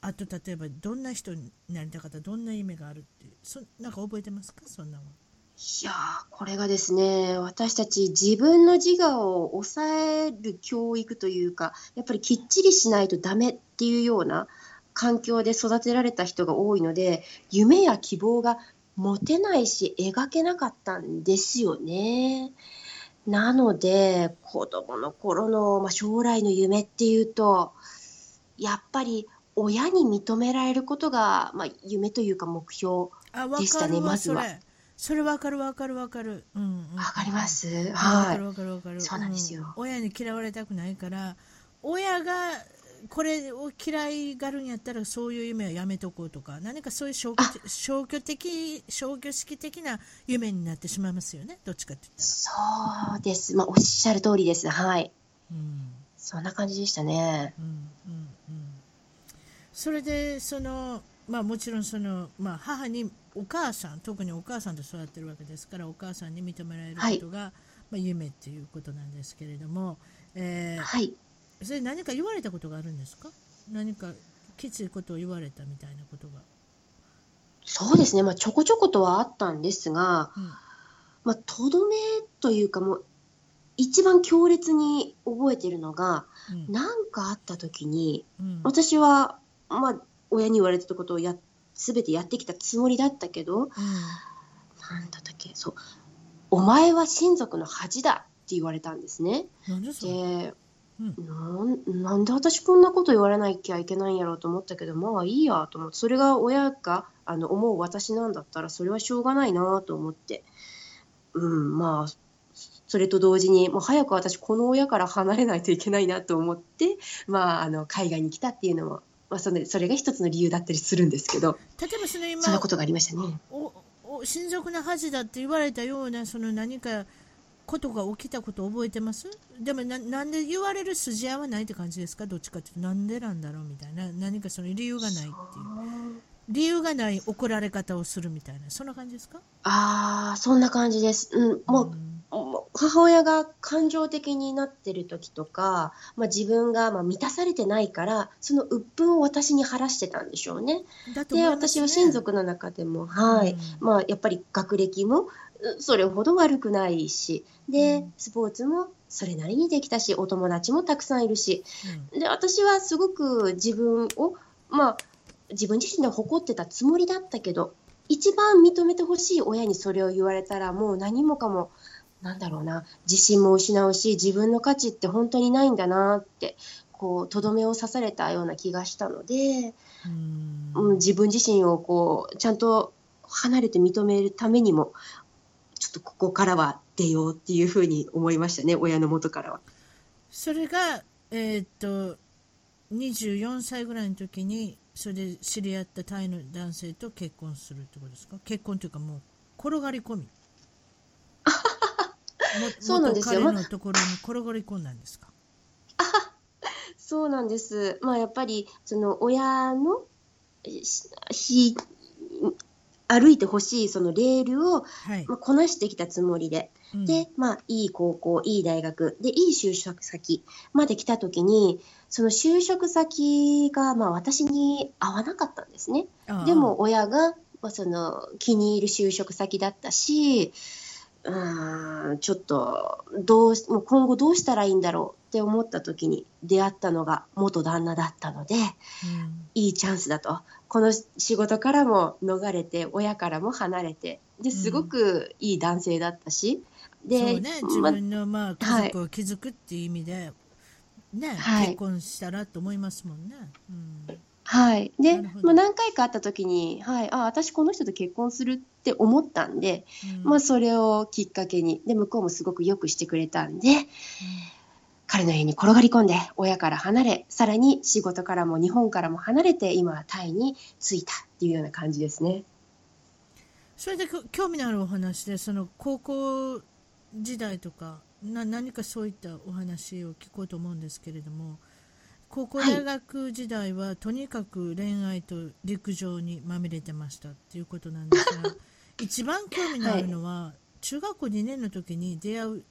あと例えばどんな人になりたかった？どんな夢があるってそなんか覚えてますか？そんなの
いやこれがですね私たち自分の自我を抑える教育というかやっぱりきっちりしないとダメっていうような環境で育てられた人が多いので夢や希望が持てないし描けなかったんですよね。なので子供の頃の、まあ、将来の夢っていうとやっぱり親に認められることが、まあ、夢というか目標でしたねまずは。
それわかるわかるわかる。うん、
わ、かります。はい。
わかるわかるわかる。
そうなんですよ、
うん、親に嫌われたくないから、親がこれを嫌いがるんやったらそういう夢はやめとこうとか何かそういう消去消去的消去式的な夢になってしまいますよね。どっちかって
そうです、まあ、おっしゃる通りです。はい、うん、そんな感じでしたね、うんうんうん、
それでそのまあもちろんその、まあ、母にお母さん特にお母さんと育ってるわけですからお母さんに認められることが、はい、まあ、夢っていうことなんですけれども、えー、はい。それ何か言われたことがあるんですか？何かきついことを言われたみたいなことが。
そうですね、まあ、ちょこちょことはあったんですが、うん、まあ、とどめというかもう一番強烈に覚えてるのが何、うん、かあった時に、うん、私は、まあ、親に言われたことをや全てやってきたつもりだったけど、うん、なんだったっけ？そう「お前は親族の恥だ」って言われたんですね。でなんなんで私こんなこと言われなきゃいけないんやろうと思ったけどまあいいやと思ってそれが親があの思う私なんだったらそれはしょうがないなと思って。うんまあそれと同時にもう早く私この親から離れないといけないなと思って、まあ、あの海外に来たっていうのも、まあ、それそれが一つの理由だったりするんですけど。
例えばその今
そんなことがありましたね。
おお親族の恥だって言われたようなその何かことが起きたこと覚えてます？でもななんで言われる筋合いはないって感じですか？どっちかっていうとなんでなんだろうみたいな。何かその理由がないっていう。理由がない怒られ方をするみたいな。そんな感じですか？
ああそんな感じです、うん、もう、うん、母親が感情的になってる時とか、まあ、自分がまあ満たされてないからその鬱憤を私に晴らしてたんでしょうね。で私は親族の中でも、はい、うん、まあ、やっぱり学歴もそれほど悪くないしで、うん、スポーツもそれなりにできたしお友達もたくさんいるし、うん、で私はすごく自分を、まあ、自分自身で誇ってたつもりだったけど一番認めてほしい親にそれを言われたらもう何もかもなんだろうな。自信も失うし自分の価値って本当にないんだなってこうとどめを刺されたような気がしたのでうん。自分自身をこうちゃんと離れて認めるためにもちょっとここからは出ようっていうふうに思いましたね親の元からは。
それが、えー、っと24歳ぐらいの時にそれで知り合ったタイの男性と結婚するってことですか？結婚というかもう転がり込み そうなんですよ。彼のところに転がり込んだんですか？
あ そうなんです。まあやっぱりその親のひ歩いてほしいそのレールを、はい、まあ、こなしてきたつもりで、うん、で、まあ、いい高校、いい大学、で、いい就職先まで来たときに、その就職先が、まあ、私に合わなかったんですね。でも、親が、まあ、その気に入る就職先だったし、うんちょっとどうもう今後どうしたらいいんだろうって思った時に出会ったのが元旦那だったので、うん、いいチャンスだと。この仕事からも逃れて親からも離れてですごくいい男性だったし、
うん、でそうね自分のまあ家族を築くっていう意味で、ね、はい、結婚したらと思いますもんね。うん
はい。で、まあ、何回か会った時に、はい、あ、私この人と結婚するって思ったんで、うん、まあ、それをきっかけに、で、向こうもすごくよくしてくれたんで、うん、彼の家に転がり込んで、親から離れ、さらに仕事からも日本からも離れて、今はタイに着いたっていうような感じですね。
それで興味のあるお話で、その高校時代とか、な何かそういったお話を聞こうと思うんですけれども、高校大学時代は、はい、とにかく恋愛と陸上にまみれてましたっていうことなんですが 一番興味のあるのは、はい、中学校2年の時に出会う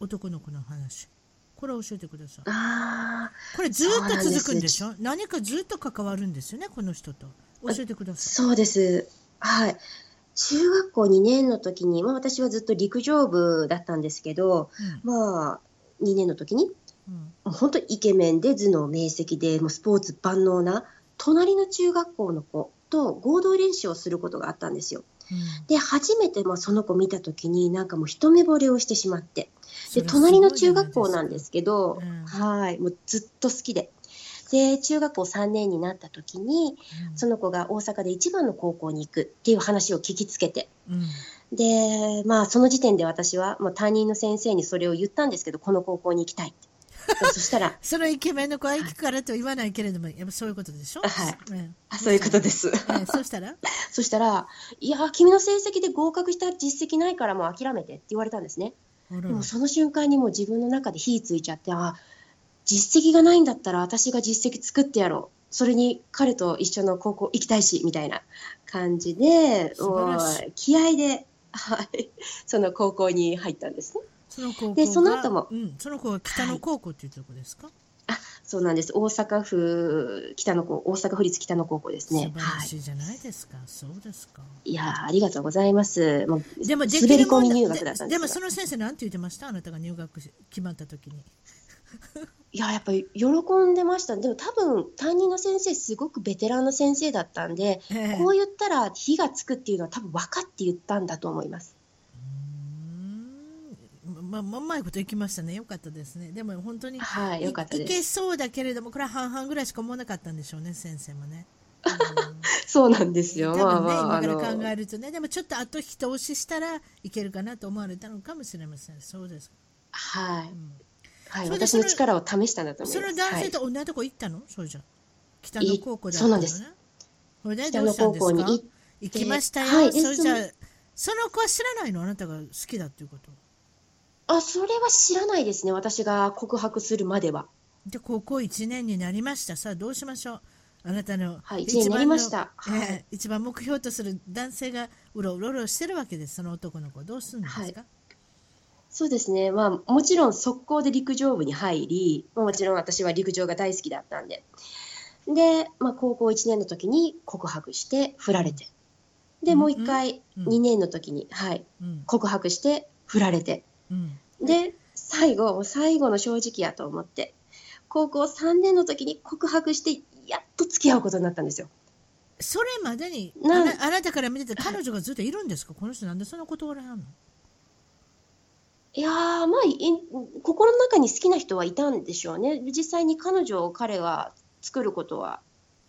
男の子の話。これ教えてください。これずっと続くんでしょ？何かずっと関わるんですよねこの人と。教えてくださ
い。そうです。はい。中学校2年の時に、まあ、私はずっと陸上部だったんですけど、うん、まあ2年の時にうん、本当イケメンで頭脳明晰でもうスポーツ万能な隣の中学校の子と合同練習をすることがあったんですよ。うん、で初めてもその子見た時になんかもう一目惚れをしてしまって。で隣の中学校なんですけど、うん、はいもうずっと好きで。で中学校3年になった時に、うん、その子が大阪で一番の高校に行くっていう話を聞きつけて、でまあその時点で私はもう担任の先生にそれを言ったんですけどこの高校に行きたいってそしたら。
そのイケメンの子は行くからと言わないけれども、やっぱそういうことでしょ？
はい。うん、あそういうことです。
えそしたら？
そしたら、いや、君の成績で合格した実績ないからもう諦めてって言われたんですね。でもその瞬間にもう自分の中で火ついちゃって、あ、実績がないんだったら私が実績作ってやろう。それに彼と一緒の高校行きたいし、みたいな感じで、気合で、はい、その高校に入ったんですね。
その高校でその後も、うん、その子は北野高校っていうとこですか、はい、
あそうなんです。大阪府北野高大阪府立北野高校ですね。
素晴らしいじゃないですか、はい、そうですか。
いやありがとうございます。も
うでも滑り込み入学だったんですでもその先生なんて言ってました？あなたが入学決まった時に。
いややっぱり喜んでました。でも多分担任の先生すごくベテランの先生だったんで、えー、こう言ったら火がつくっていうのは多分分かって言ったんだと思います
まあ、まうまいこといきましたね。よかったですね。でも本当に、
はい、よかった
いけそうだけれども、これは半々ぐらいしか思わなかったんでしょうね、先生もね。
うん、そうなんですよ。
多分ね、まあ、今から考えるとね、でもちょっと後一押ししたらいけるかなと思われたのかもしれません。そうです。
はい。うん、はい、私の力を試したんだと思います。
その男性と同じとこ行ったの、はい、そうじゃ北野高校だったの、ね、そうなんです。それでどうしたんですか？行きましたよ。はい、それじゃその子は知らないの？あなたが好きだっていうこと。
あ、それは知らないですね。私が告白するまでは。
で、高校1年になりました。さあ、どうしましょう。あなたの、
はい、1年になりました。
はい、えー、一番目標とする男性がうろうろうろしてるわけです。その男の子。どうするんですか、はい
そうですね、まあ、もちろん速攻で陸上部に入り、まあもちろん私は陸上が大好きだったんで、で、まあ、高校1年の時に告白して振られて、で、もう一回
うん
2年の時に、はい、
うん
告白して振られて、
うん
で、最後、もう最後の正直やと思って、高校3年の時に告白して、やっと付き合うことになったんですよ。
それまでにあ
な
あなたから見てて彼女がずっといるんですか？この人なんでそんな断られはんの？
いやー、まあ、い心の中に好きな人はいたんでしょうね。実際に彼女を彼が作ることは、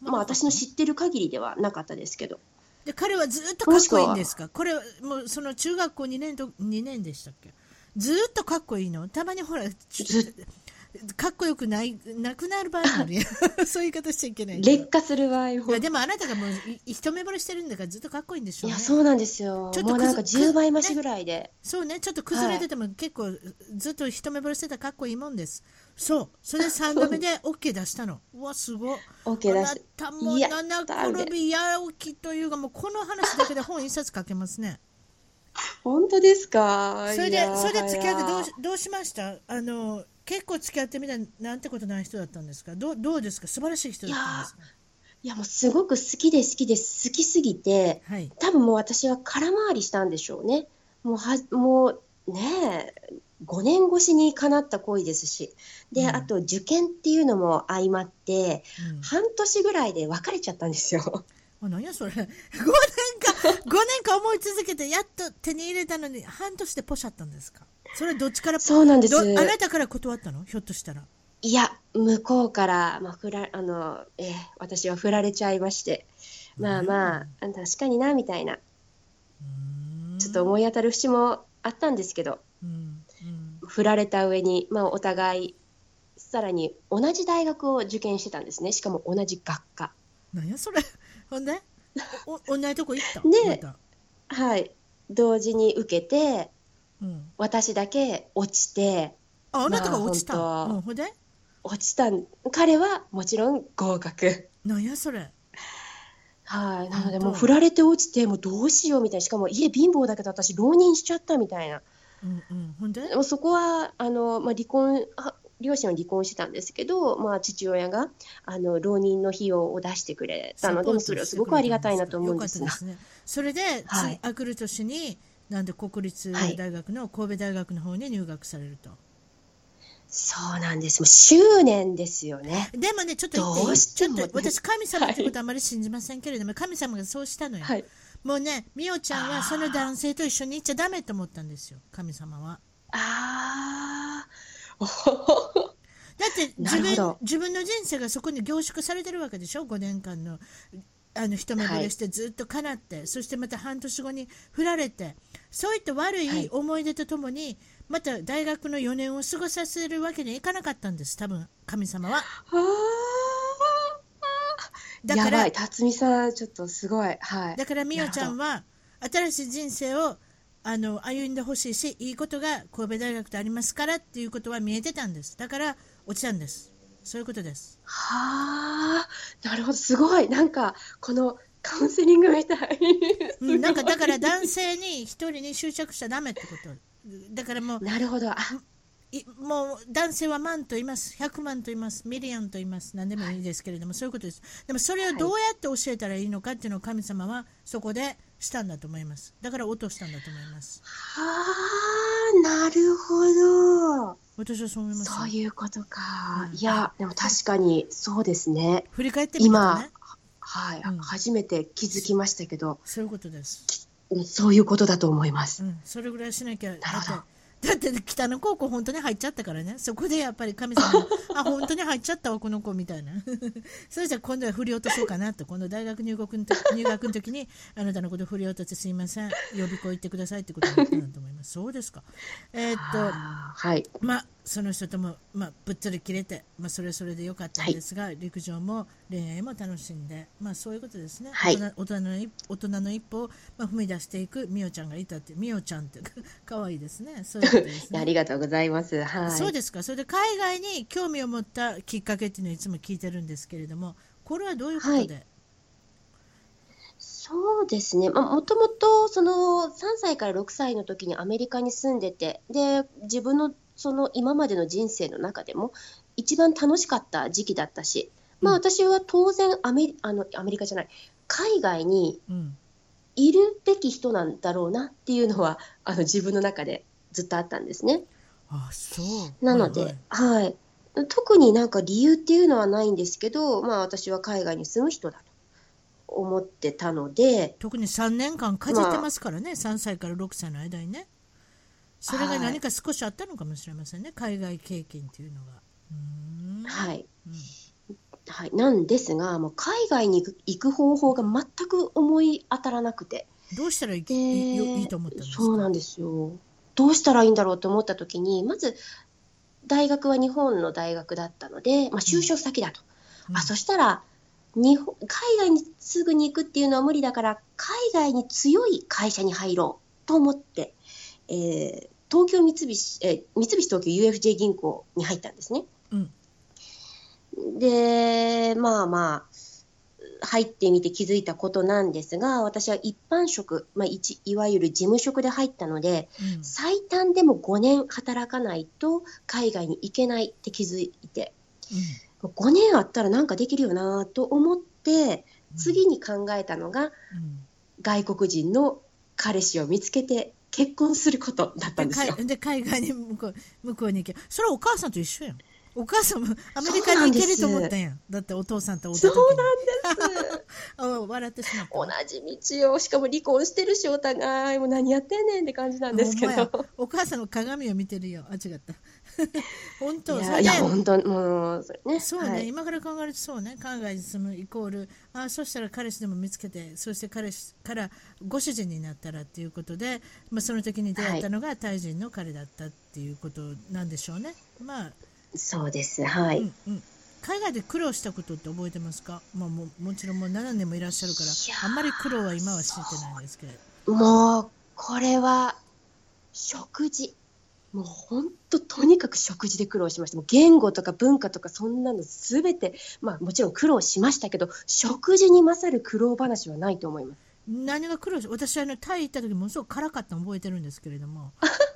まあ、私の知ってる限りではなかったですけど。
で彼はずっとかっこいいんですか？これはもうその中学校2年と2年でしたっけ？ずっとかっこいいの？たまにほら
ず
かっこよくないなくなる場合もあるやん。そういう言い方しちゃいけない
劣化する場合も。
いやでもあなたがもうい一目惚れしてるんだからずっとかっこいいんでしょね。
いうや、そうなんですよ。
ちょっと
なんか
くず
10倍増しぐらいで。
そうねちょっと崩れてても結構ずっと一目惚れしてたらかっこいいもんです。そう。それで3度目で OK 出したの。うわすごい。
OK 出し
あなたも
や
七転び八起きというかもうこの話だけで本一冊書けますね
本当ですか？
それでそれで付き合ってどうどうしました？あの結構付き合ってみたらなんてことない人だったんですか？どうどうですか？素晴らしい人だったんですか？
いや、もうすごく好きで好きで好きすぎて、
はい。
多分もう私は空回りしたんでしょうね。もうは、もうねえ、5年越しに叶った恋ですし。で、
うん。
あと受験っていうのも相まって、
うん。
半年ぐらいで別れちゃったんですよ。
あ何やそれ。5年間5年間思い続けてやっと手に入れたのに半年でポシャったんですか？それどっちから？
そうなんです。
どあなたから断ったの？ひょっとしたら。
いや、向こうから、まあ、ふら、あの、えー私は振られちゃいまして。まあまあ、確かにな、みたいな。ちょっと思い当たる節もあったんですけど、
うんうん。
振られた上に、まあ、お互いさらに同じ大学を受験してたんですね。しかも同じ学科。
何やそれほんでおお 同じとこ行った？
で
また。
はい。同時に受けて
うん、
私だけ落ちて。
ああなたが落ちた、
まあ
ほんで？
落ちたん。彼はもちろん合格。
何やそれ？
はい。なのでもう振られて落ちてもうどうしようみたいな。しかも家貧乏だけど私浪人しちゃったみたいな。
うんうん。ほんで？
でもそこはあの、まあ、離婚あ両親は離婚してたんですけど、まあ、父親があの浪人の費用を出してくれたのでもそれはすごくありがたいなと思うんですが。
すね。それで、
はい。
次あくる年になんで国立
はい。
大学の神戸大学の方に入学されると、
そうなんです。もう執念ですよね。
でもねちょっと言ちょっと私神様ってことはあまり信じませんけれども、神様がそうしたのよ、
はい。
もうねみおちゃんはその男性と一緒に行っちゃダメと思ったんですよ神様は。
ああ
だって自分自分の人生がそこに凝縮されてるわけでしょ？5年間のあの一目惚れしてずっとかなって、そしてまた半年後に振られて。そういった悪
はい。
い思い出とともに、また大学の4年を過ごさせるわけにはいかなかったんです。多分神様は。だから
やばい。辰巳さんちょっとすごい。はい。
だからみおちゃんは新しい人生をあの歩んでほしいしいいことが神戸大学とありますからっていうことは見えてたんです。だから落ちたんです。そういうことです。
はあなるほどすごい。なんかこのカウンセリングみたい。
うん、なんかだから
す
男性に一人に執着しちゃダメってこと。だからもう
なるほど。
もう男性は万と言います。100万と言います。ミリオンと言います。何でもいいですけれども、そういうことです。でもそれをどうやって教えたらいいのかっていうのを神様はそこでしたんだと思います。だから落としたんだと思います。
はあなるほど。
私はそう思います。よ
そういうことか。
うん。
いやでも確かにそうですね。
振り返ってみたら
今
ね
はい、
うん。
初めて気づきましたけど
そういうことです。
そういうことだと思います。
うん、それぐらいしなきゃだ
なるほど
だって北の高校本当に入っちゃったからね。そこでやっぱり神様が あ本当に入っちゃったわこの子みたいな。それじゃ今度は振り落とそうかなと。今度大学入学の時入学の時にあなたのこと振り落としてすいません。予備校行ってくださいってことになったんだと思います。そうですか。えーっと
はい。
まあその人とも、まあ、ぶっつり切れて、まあ、それはそれでよかったんですが、陸上も恋愛も楽しんで、まあ、そういうことですね、
はい。
大人の一大人の一歩を、まあ、踏み出していくみおちゃんがいたってみおちゃんってかわいいですね。そういう
あ
ね。
りがとうございます。はい。
そうですか。それで海外に興味を持ったきっかけっていうのをいつも聞いてるんですけれどもこれはどういうことで、
そうですね、まあ、もともとその3歳から6歳の時にアメリカに住んでて、で自分のその今までの人生の中でも、一番楽しかった時期だったし、まあ、
うん。
私は当然アメリあの、アメリカじゃない、海外に
うん。
いるべき人なんだろうなっていうのは、あの自分の中でずっとあったんですね。
あそう。
なので、
はい
はい。
はい。
特になんか理由っていうのはないんですけど、まあ、私は海外に住む人だと思ってたので、
特に3年間かじってますからね、3歳から6歳の間にね。それが何か少しあったのかもしれませんね、海外経験っていうのが。
はい。
うん。
はい、なんですが、もう海外に行く方法が全く思い当たらなくて、
どうしたらいい,、
で
いいいと思ったんですか？
そうなんですよ。どうしたらいいんだろうと思った時に、まず大学は日本の大学だったので、まあ、就職先だと。
うん
あそしたら日本海外にすぐに行くっていうのは無理だから海外に強い会社に入ろうと思って、えー東京三菱、えー三菱東京 UFJ 銀行に入ったんですね。
うん
でまあまあ入ってみて気づいたことなんですが私は一般職、まあ、一いわゆる事務職で入ったので
うん。
最短でも5年働かないと海外に行けないって気づいて5年あったらなんかできるよなと思って
うん。
次に考えたのが
うん。
外国人の彼氏を見つけて結婚することだったんですよ。
で海 で海外に向こう向こうに行け。それはお母さんと一緒やんお母さんもアメリカに行けると思ったや。んだってお父さんと会った時に
そうなんです。
あ笑ってしまった。
同じ道をしかも離婚してるしお互いもう何やってんねんって感じなんですけど。
お母さんの鏡を見てるよ。あ違った。本当
いやいや本当もうね。
そうね、
はい。
今から考えるとそうね。海外に住むイコールあそしたら彼氏でも見つけてそして彼氏からご主人になったらっていうことで、まあ、その時に出会ったのがタイ人の彼だったっていうことなんでしょうね、まあ、
そうです。はい、
うんうん、海外で苦労したことって覚えてますか、まあ、ももちろんもう7年もいらっしゃるからあんまり苦労は今は知ってないんですけど。
もうこれは食事。もう本当とにかく食事で苦労しました。もう言語とか文化とかそんなのすべてまあもちろん苦労しましたけど食事に勝る苦労話はないと思います。
何が苦労し私は、ね、タイ行った時ものすごく辛かったの覚えてるんですけれども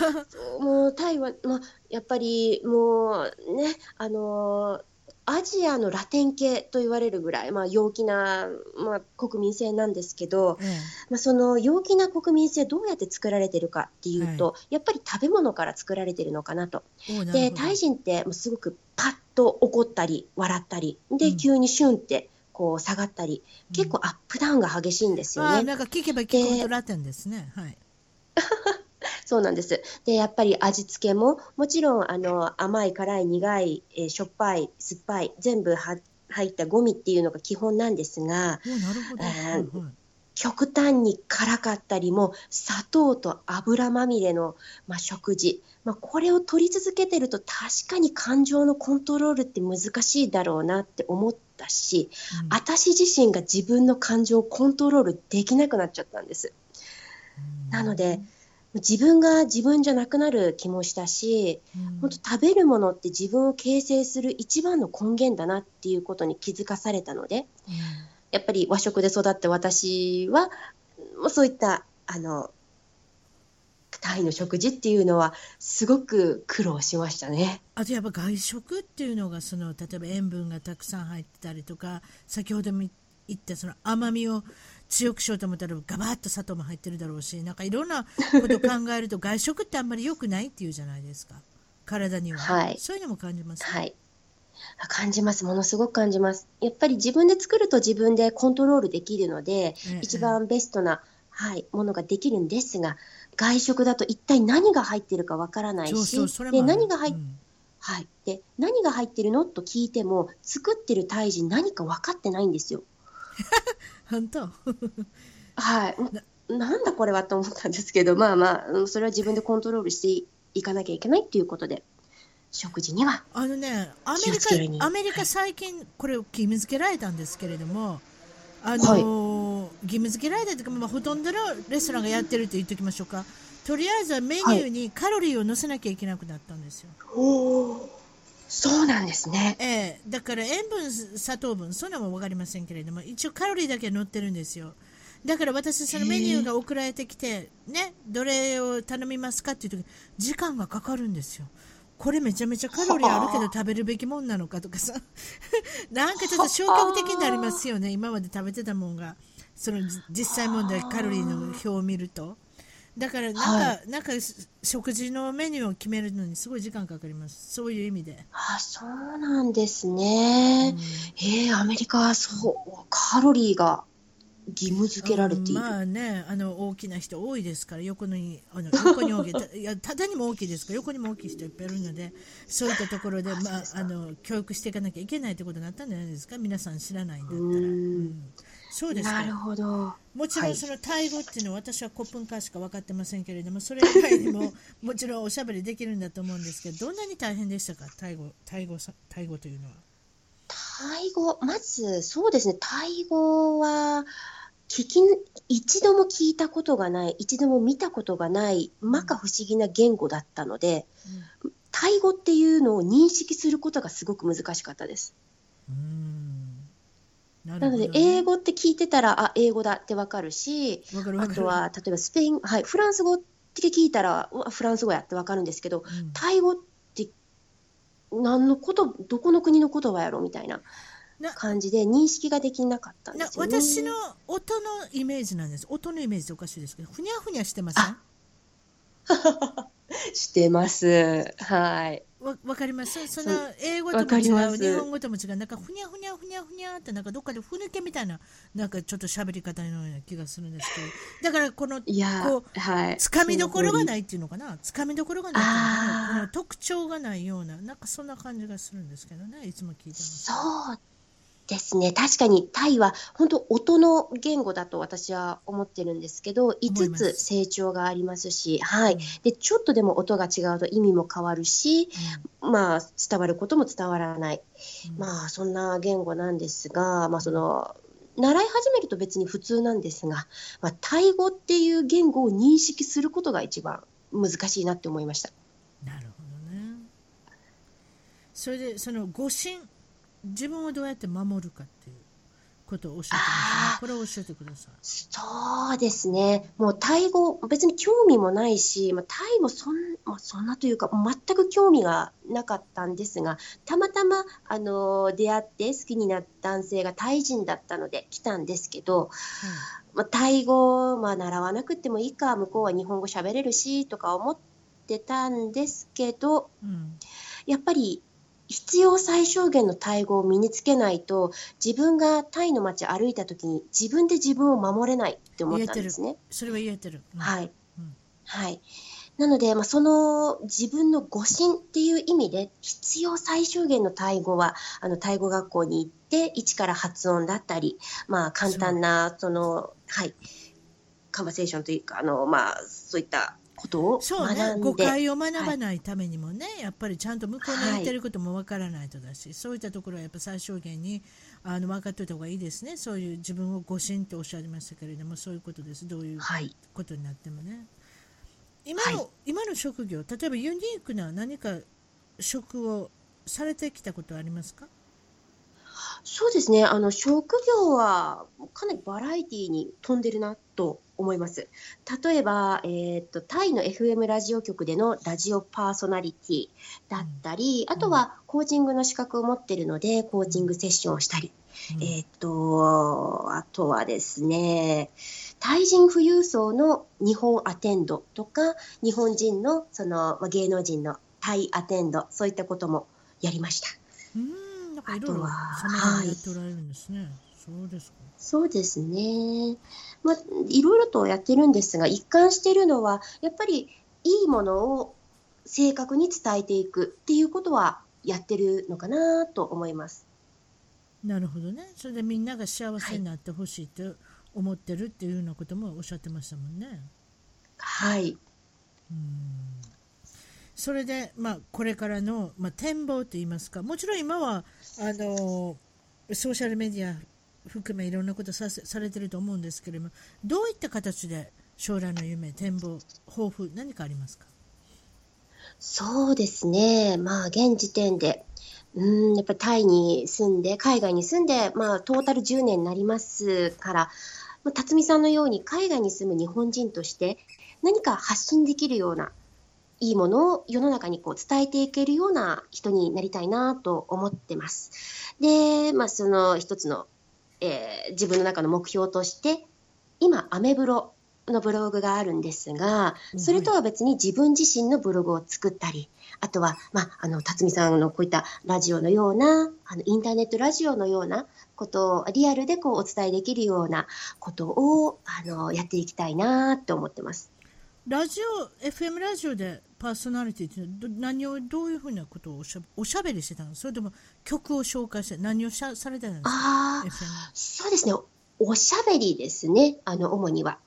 もうタイは、まあ、やっぱりもうねあのーアジアのラテン系と言われるぐらい、まあ、陽気な、まあ、国民性なんですけど、
え
まあ、その陽気な国民性どうやって作られてるかっていうと、やっぱり食べ物から作られてるのかなと。
なる
でタイ人ってもうすごくパッと怒ったり笑ったりで、
うん
急にシュンってこう下がったり結構アップダウンが激しいんですよね。
なんか聞けば聞くほどラテンですね。はい。
そうなんです。で、やっぱり味付けも、もちろん、あの、甘い、辛い、苦い、えーしょっぱい、酸っぱい、全部は入ったゴミっていうのが基本なんですが、極端に辛かったりも、砂糖と油まみれの、まあ、食事。まあ、これを取り続けてると、確かに感情のコントロールって難しいだろうなって思ったし、
うん
私自身が自分の感情をコントロールできなくなっちゃったんです。なので、自分が自分じゃなくなる気もしたし、
うん
本当食べるものって自分を形成する一番の根源だなっていうことに気づかされたので、
うん
やっぱり和食で育った私は、もうそういった、あの、タイの食事っていうのはすごく苦労しましたね。
あとやっぱ外食っていうのがその例えば塩分がたくさん入ってたりとか先ほども言ったその甘みを強くしようと思ったらガバッと砂糖も入ってるだろうしなんかいろんなことを考えると 外食ってあんまり良くないっていうじゃないですか。体には、
はい。
そういうのも感じます、
はい。あ感じます。ものすごく感じます。やっぱり自分で作ると自分でコントロールできるので、
ええ。
一番ベストな、はい、ものができるんですが、外食だと一体何が入ってるかわからないし、で何が入っ
うん。
はい、で何が入ってるの？と聞いても作ってる胎児何か分かってないんですよ。
本当？
はい、ななんだこれはと思ったんですけどまあまあうんそれは自分でコントロールしていかなきゃいけないっていうことで食事には。
あのね、アメリカ、アメリカ最近、これを義務付けられたんですけれども、あのー義務付けられたというか、まあ、ほとんどのレストランがやってると言っておきましょうか。とりあえずはメニューにカロリーを載せなきゃいけなくなったんですよ。
おーそうなんですね。
ええだから塩分、砂糖分、そんなも分かりませんけれども、一応カロリーだけ載ってるんですよ。だから私、そのメニューが送られてきて、ね、どれを頼みますかっていう時時間がかかるんですよ。これめちゃめちゃカロリーあるけど食べるべきもんなのかとかさ、なんかちょっと消極的になりますよね、今まで食べてたもんが、その実際問題、カロリーの表を見ると。だからなんか、
は
なんか食事のメニューを決めるのにすごい時間かかります。そういう意味で。
あ、そうなんですね。ええアメリカはそう、カロリーが義務付けられている。
まあね、あの大きな人多いですから、横にあの横に大きいたいや、縦にも大きいですから、横にも大きい人いっぱいいるので、そういったところで、まあ、あの教育していかなきゃいけないってことになったんじゃないですか、皆さん知らないんだったら。
うーん
うんそうですか。
なるほど。
もちろ
はい。
んそのタイ語っていうのは私はコップンカーしか分かってませんけれどもそれ以外にも もちろんおしゃべりできるんだと思うんですけどどんなに大変でしたか？タイ語タイ語さタイ語というのは。
タイ語、まず、そうですね、タイ語は、聞き、一度も聞いたことがない、一度も見たことがない、摩訶不思議な言語だったので、タイ語っていうのを認識することがすごく難しかったです。
うんな
なので、英語って聞いてたら、あ、英語だってわかるし、あとは、例えばスペイン、はい、フランス語って聞いたら、フランス語やってわかるんですけど、
うん
タイ語って、何のこと、どこの国の言葉やろみたいな
な
感じで認識ができなかったんで
な
すよね。
私の音のイメージなんです音のイメージっておかしいですけどふにゃふにゃしてません？
してます。はい。
わわかります？その英語と
わ
も違う日本語とも違うなんかふにゃふにゃふにゃふにゃってなんかどっかでふぬけみたいななんかちょっと喋り方のような気がするんですけどだからこの
いや
こ
ー、はい。
つかみどころが
い。
ないっていうのかな？つかみどころがないっていうのかな？特徴がないようななんかそんな感じがするんですけどねいつも聞いてます。
そうですね。確かにタイは本当音の言語だと私は思ってるんですけど、
思い
5
ます
つ成長がありますし、はい
うん。
で、ちょっとでも音が違うと意味も変わるし、まあ、伝わることも伝わらない。
うん
まあ、そんな言語なんですが、まあ、その、習い始めると別に普通なんですが、まあ、タイ語っていう言語を認識することが一番難しいなって思いました。
なるほどねそれでその誤信自分をどうやって守るかっていうことをおっしゃってますねこれを教えてください。
そうですね。もうタイ語、別に興味もないし、まあ、タイもそん,、まあ、そんなというか、全く興味がなかったんですが、たまたま、あの出会って好きになった男性がタイ人だったので来たんですけど、まあ、タイ語、まあ、習わなくてもいいか、向こうは日本語喋れるし、とか思ってたんですけど、
うん。
やっぱり必要最小限のタイ語を身につけないと、自分がタイの街歩いた時に自分で自分を守れないって思ったんですね。
それは言えてる、うん
はい。
うん
はい。なので、まあ、その自分の誤信っていう意味で、必要最小限のタイ語は、あの、タイ語学校に行って、一から発音だったり、まあ、簡単な、その、はい、カンバセーションというか、あの、まあ、そういったことを
そうね。
学んで、
誤解を学ばないためにもね、やっぱりちゃんと向こうの言ってることもわからないとだし、そういったところはやっぱ最小限にあの分かっておいた方がいいですね。そういう自分を誤信っておっしゃいましたけれどもそういうことです。どういう
はい。
ことになってもね。今の,、
はい。
今の職業例えばユニークな何か職をされてきたことはありますか？
そうですね。あの、職業はかなりバラエティに富んでるなと思います。例えば、えーっと、タイの FM ラジオ局でのラジオパーソナリティだったり、
うん。
あとはコーチングの資格を持ってるので、コーチングセッションをしたり、
うん。
えーっと、あとはですね、タイ人富裕層の日本アテンドとか、日本人のそのまあ芸能人のタイアテンド、そういったこともやりました。
うん。なんかいろいろ
あとは
様々やっておられるんですね、そうですか。
そうですね。まあ、いろいろとやってるんですが、一貫してるのは、やっぱりいいものを正確に伝えていくっていうことはやってるのかなと思います。
なるほどねそれでみんなが幸せになってほしいと思ってるっていうようなこともおっしゃってましたもんね。
はい。
うんそれで、まあ、これからの、まあ、展望といいますかもちろん今はあのソーシャルメディア含めいろんなことさせされてると思うんですけれどもどういった形で将来の夢展望抱負何かありますか？
そうですね。まあ、現時点で、うん、やっぱりタイに住んで、海外に住んで、まあ、トータル10年になりますから、まあ、辰巳さんのように海外に住む日本人として、何か発信できるような、いいものを世の中にこう伝えていけるような人になりたいなと思ってます。で、まあ、その一つの、えー自分の中の目標として、今、アメブロのブログがあるんですが、それとは別に自分自身のブログを作ったり、あとは、まあ、あの、辰巳さんのこういったラジオのような、あの、インターネットラジオのようなことを、リアルでこうお伝えできるようなことを、あの、やっていきたいなと思ってます。
ラジオ FM ラジオでパーソナリティっていうのはど何をどういうふうなことをおしゃおしゃべりしてたの？それとも曲を紹介して何をしゃされてたんですか？
ああ、そうですね。おしゃべりですね。あの、主には。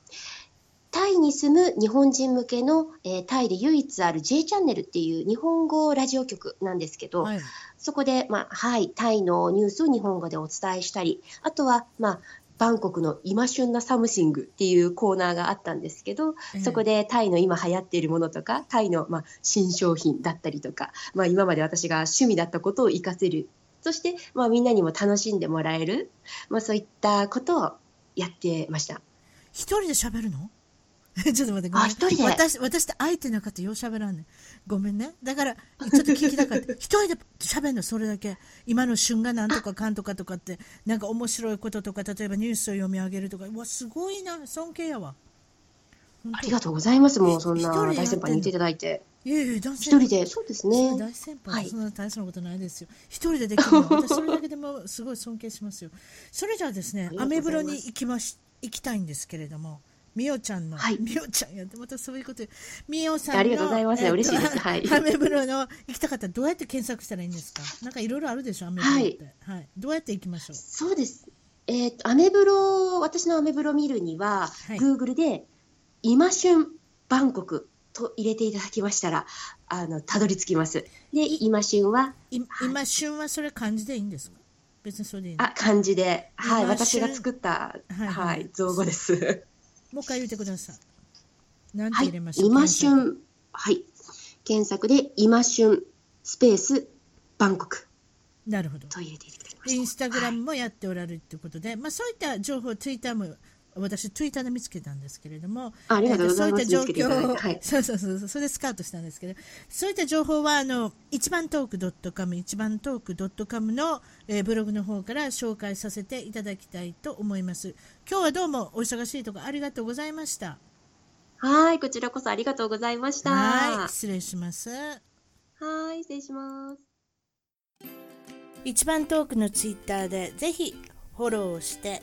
タイに住む日本人向けの、えータイで唯一ある J チャンネルっていう日本語ラジオ局なんですけど、
はい
そこで、まあ、はい、タイのニュースを日本語でお伝えしたり、あとは、まあ、バンコクの今旬なサムシングっていうコーナーがあったんですけど、
ええ
そこでタイの今流行っているものとか、タイの、まあ、新商品だったりとか、まあ、今まで私が趣味だったことを活かせる。そして、まあ、みんなにも楽しんでもらえる。まあ、そういったことをやってました。
一人で喋るの？ちょっと待ってごめん。
あ一人で。
私私って相手の方よう喋らんねん。ごめんね。だからちょっと聞きたかった。一人で喋るのそれだけ。今の旬がなんとかかんとかとかって。なんか面白いこととか例えばニュースを読み上げるとか。うわすごいな。尊敬やわ。
ありがとうございます。もう、そんな大先輩に言っていただいて。
いやいや男性
一人で、そうですね。
大先輩、
はい。
そんな大層なことないですよ。一人でできるの、私それだけでもすごい尊敬しますよ。それじゃあですね アメブロに行きまし行きたいんですけれども、みおちゃんの、
はい
みおちゃんやってまたそういうこと、みおさんの
ありがとうございます
えっと
嬉しいですはい
アメブロの行きたかったらどうやって検索したらいいんですか？なんかいろいろあるでしょ、アメブロって。はい、どうやって行きましょう？
そうです。えっ、と、アメブロ、私のアメブロ見るには、
はい
Google で、今旬バンコクと入れていただきましたら、あの、たどり着きます。で、今旬は、
い今旬はそれ漢字でいいんですか？別にそれでいいの？
あ、漢字で、はい、
今
私
旬
が作った、
はいはい
はい、造語です。
もう一回言ってください。なんて
はい
入れまし、ょう？
今
検索。
旬、はい、検索で、今旬スペースバンコク。
なるほど。インスタグラムもやっておられるということで、まあ、そういった情報、ツイッターも私、ツイッターで見つけたんですけれども、
あありがとうございます
えーそういった状況
はい
そうそうそうそう、それでスカウトしたんですけど、そういった情報は、あの一番トーク .com、一番トーク .com の、えーブログの方から紹介させていただきたいと思います。今日はどうもお忙しいところありがとうございました。
はい、こちらこそありがとうございました。
はい、失礼します。
はい、失礼します。
一番トークのツイッターでぜひフォローして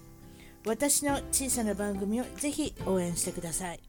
私の小さな番組をぜひ応援してください。